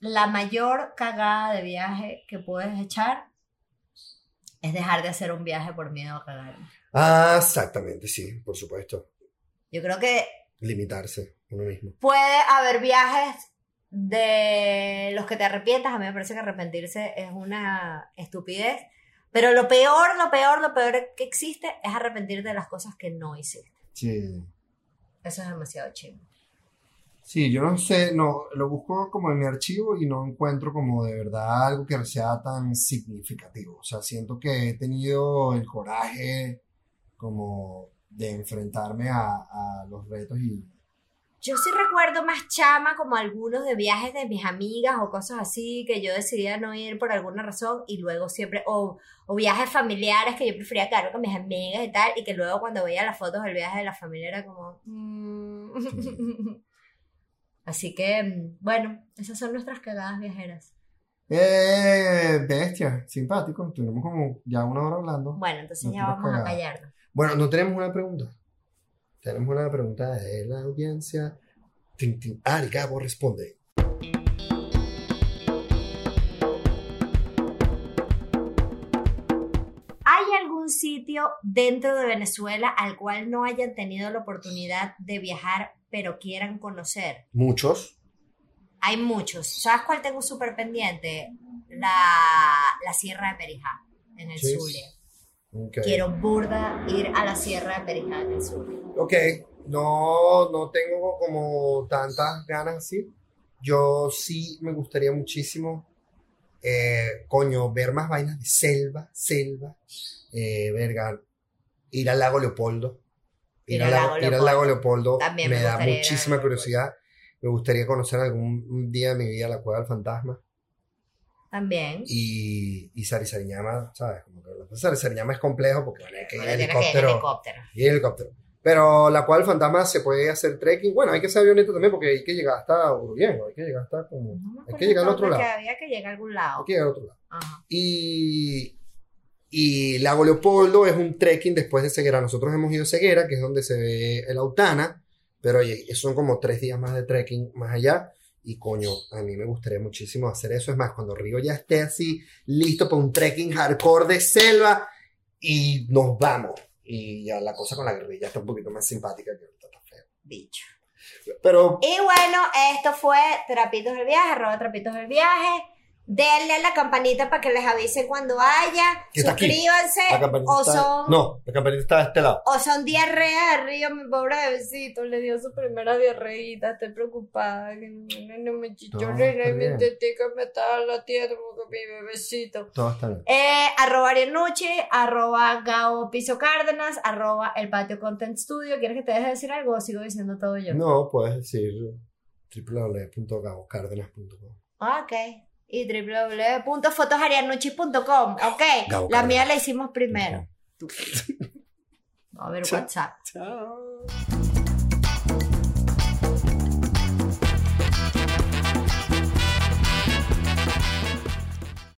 la mayor cagada de viaje que puedes echar es dejar de hacer un viaje por miedo a cagar. Ah, exactamente, sí, por supuesto. Yo creo que Limitarse uno mismo. puede haber viajes de los que te arrepientas. A mí me parece que arrepentirse es una estupidez. Pero lo peor, lo peor, lo peor que existe es arrepentirte de las cosas que no hiciste. Sí. Eso es demasiado chido. Sí, yo no sé, no, lo busco como en mi archivo y no encuentro como de verdad algo que sea tan significativo. O sea, siento que he tenido el coraje como de enfrentarme a, a los retos y Yo sí recuerdo más chama como algunos de viajes de mis amigas o cosas así que yo decidía no ir por alguna razón y luego siempre, o, o viajes familiares que yo prefería quedarme con mis amigas y tal, y que luego cuando veía las fotos del viaje de la familia era como... mm. [laughs] Así que, bueno, esas son nuestras cagadas viajeras. Eh, bestia, simpático. Tenemos como ya una hora hablando. Bueno, entonces No ya vamos a callarnos. Bueno, no tenemos una pregunta. Tenemos una pregunta de la audiencia. Tin, tin. Ah, el Gabo responde. ¿Hay algún sitio dentro de Venezuela al cual no hayan tenido la oportunidad de viajar pero quieran conocer? Muchos. Hay muchos. ¿Sabes cuál tengo súper pendiente? La, la Sierra de Perijá, en el Sí. Zulia. Ok. Quiero burda ir a la Sierra de Perijá, en el Zulia. Ok, no, no tengo como tantas ganas así. Yo sí me gustaría muchísimo, eh, coño, ver más vainas de selva, selva, eh, verga, ir al lago Leopoldo. Ir, al lago, ir al lago Leopoldo También me, me da muchísima curiosidad. Me gustaría conocer algún día de mi vida la Cueva del Fantasma También. y, y Sarisariñama, ¿sabes? Como que Sarisariñama es complejo porque bueno, hay que ir en helicóptero. helicóptero. Y el helicóptero. Pero la cual fantasma se puede hacer trekking. Bueno, hay que ser avioneta también porque hay que llegar hasta Uruguayengo. Hay que llegar hasta como. No Hay que llegar al otro lado. había que llegar a algún lado. Hay que llegar al otro lado. Ajá. Y. Y Lago Leopoldo es un trekking después de Ceguera. Nosotros hemos ido a Ceguera, que es donde se ve el Autana. Pero oye, son como tres días más de trekking más allá. Y coño, a mí me gustaría muchísimo hacer eso. Es más, cuando Río ya esté así, listo para un trekking hardcore de selva, y nos vamos. Y ya la cosa con la guerrilla está un poquito más simpática que ahorita está feo. Bicho. Pero Y bueno, esto fue Trapitos del Viaje, arroba Trapitos del Viaje. Denle a la campanita para que les avise cuando haya. Suscríbanse. la campanita O está. son, No, la campanita está de este lado. o son diarrea de río, mi pobre bebecito. Le dio su primera diarreíta. Estoy preocupada. Que no, no me No, chichorre, está no me bien. tetica me estaba latiendo porque mi bebecito. Todo está bien. Eh, arroba Arianuche, arroba Gao Piso Cárdenas, arroba El Patio Content Studio. ¿Quieres que te deje decir algo o sigo diciendo todo yo? No, puedes decir www.gabocárdenas.com. Ah, Ok. Y www.fotosarianuchi.com. Ok. Gabo La mía la hicimos primero. [laughs] A ver, Chao. WhatsApp. Chao.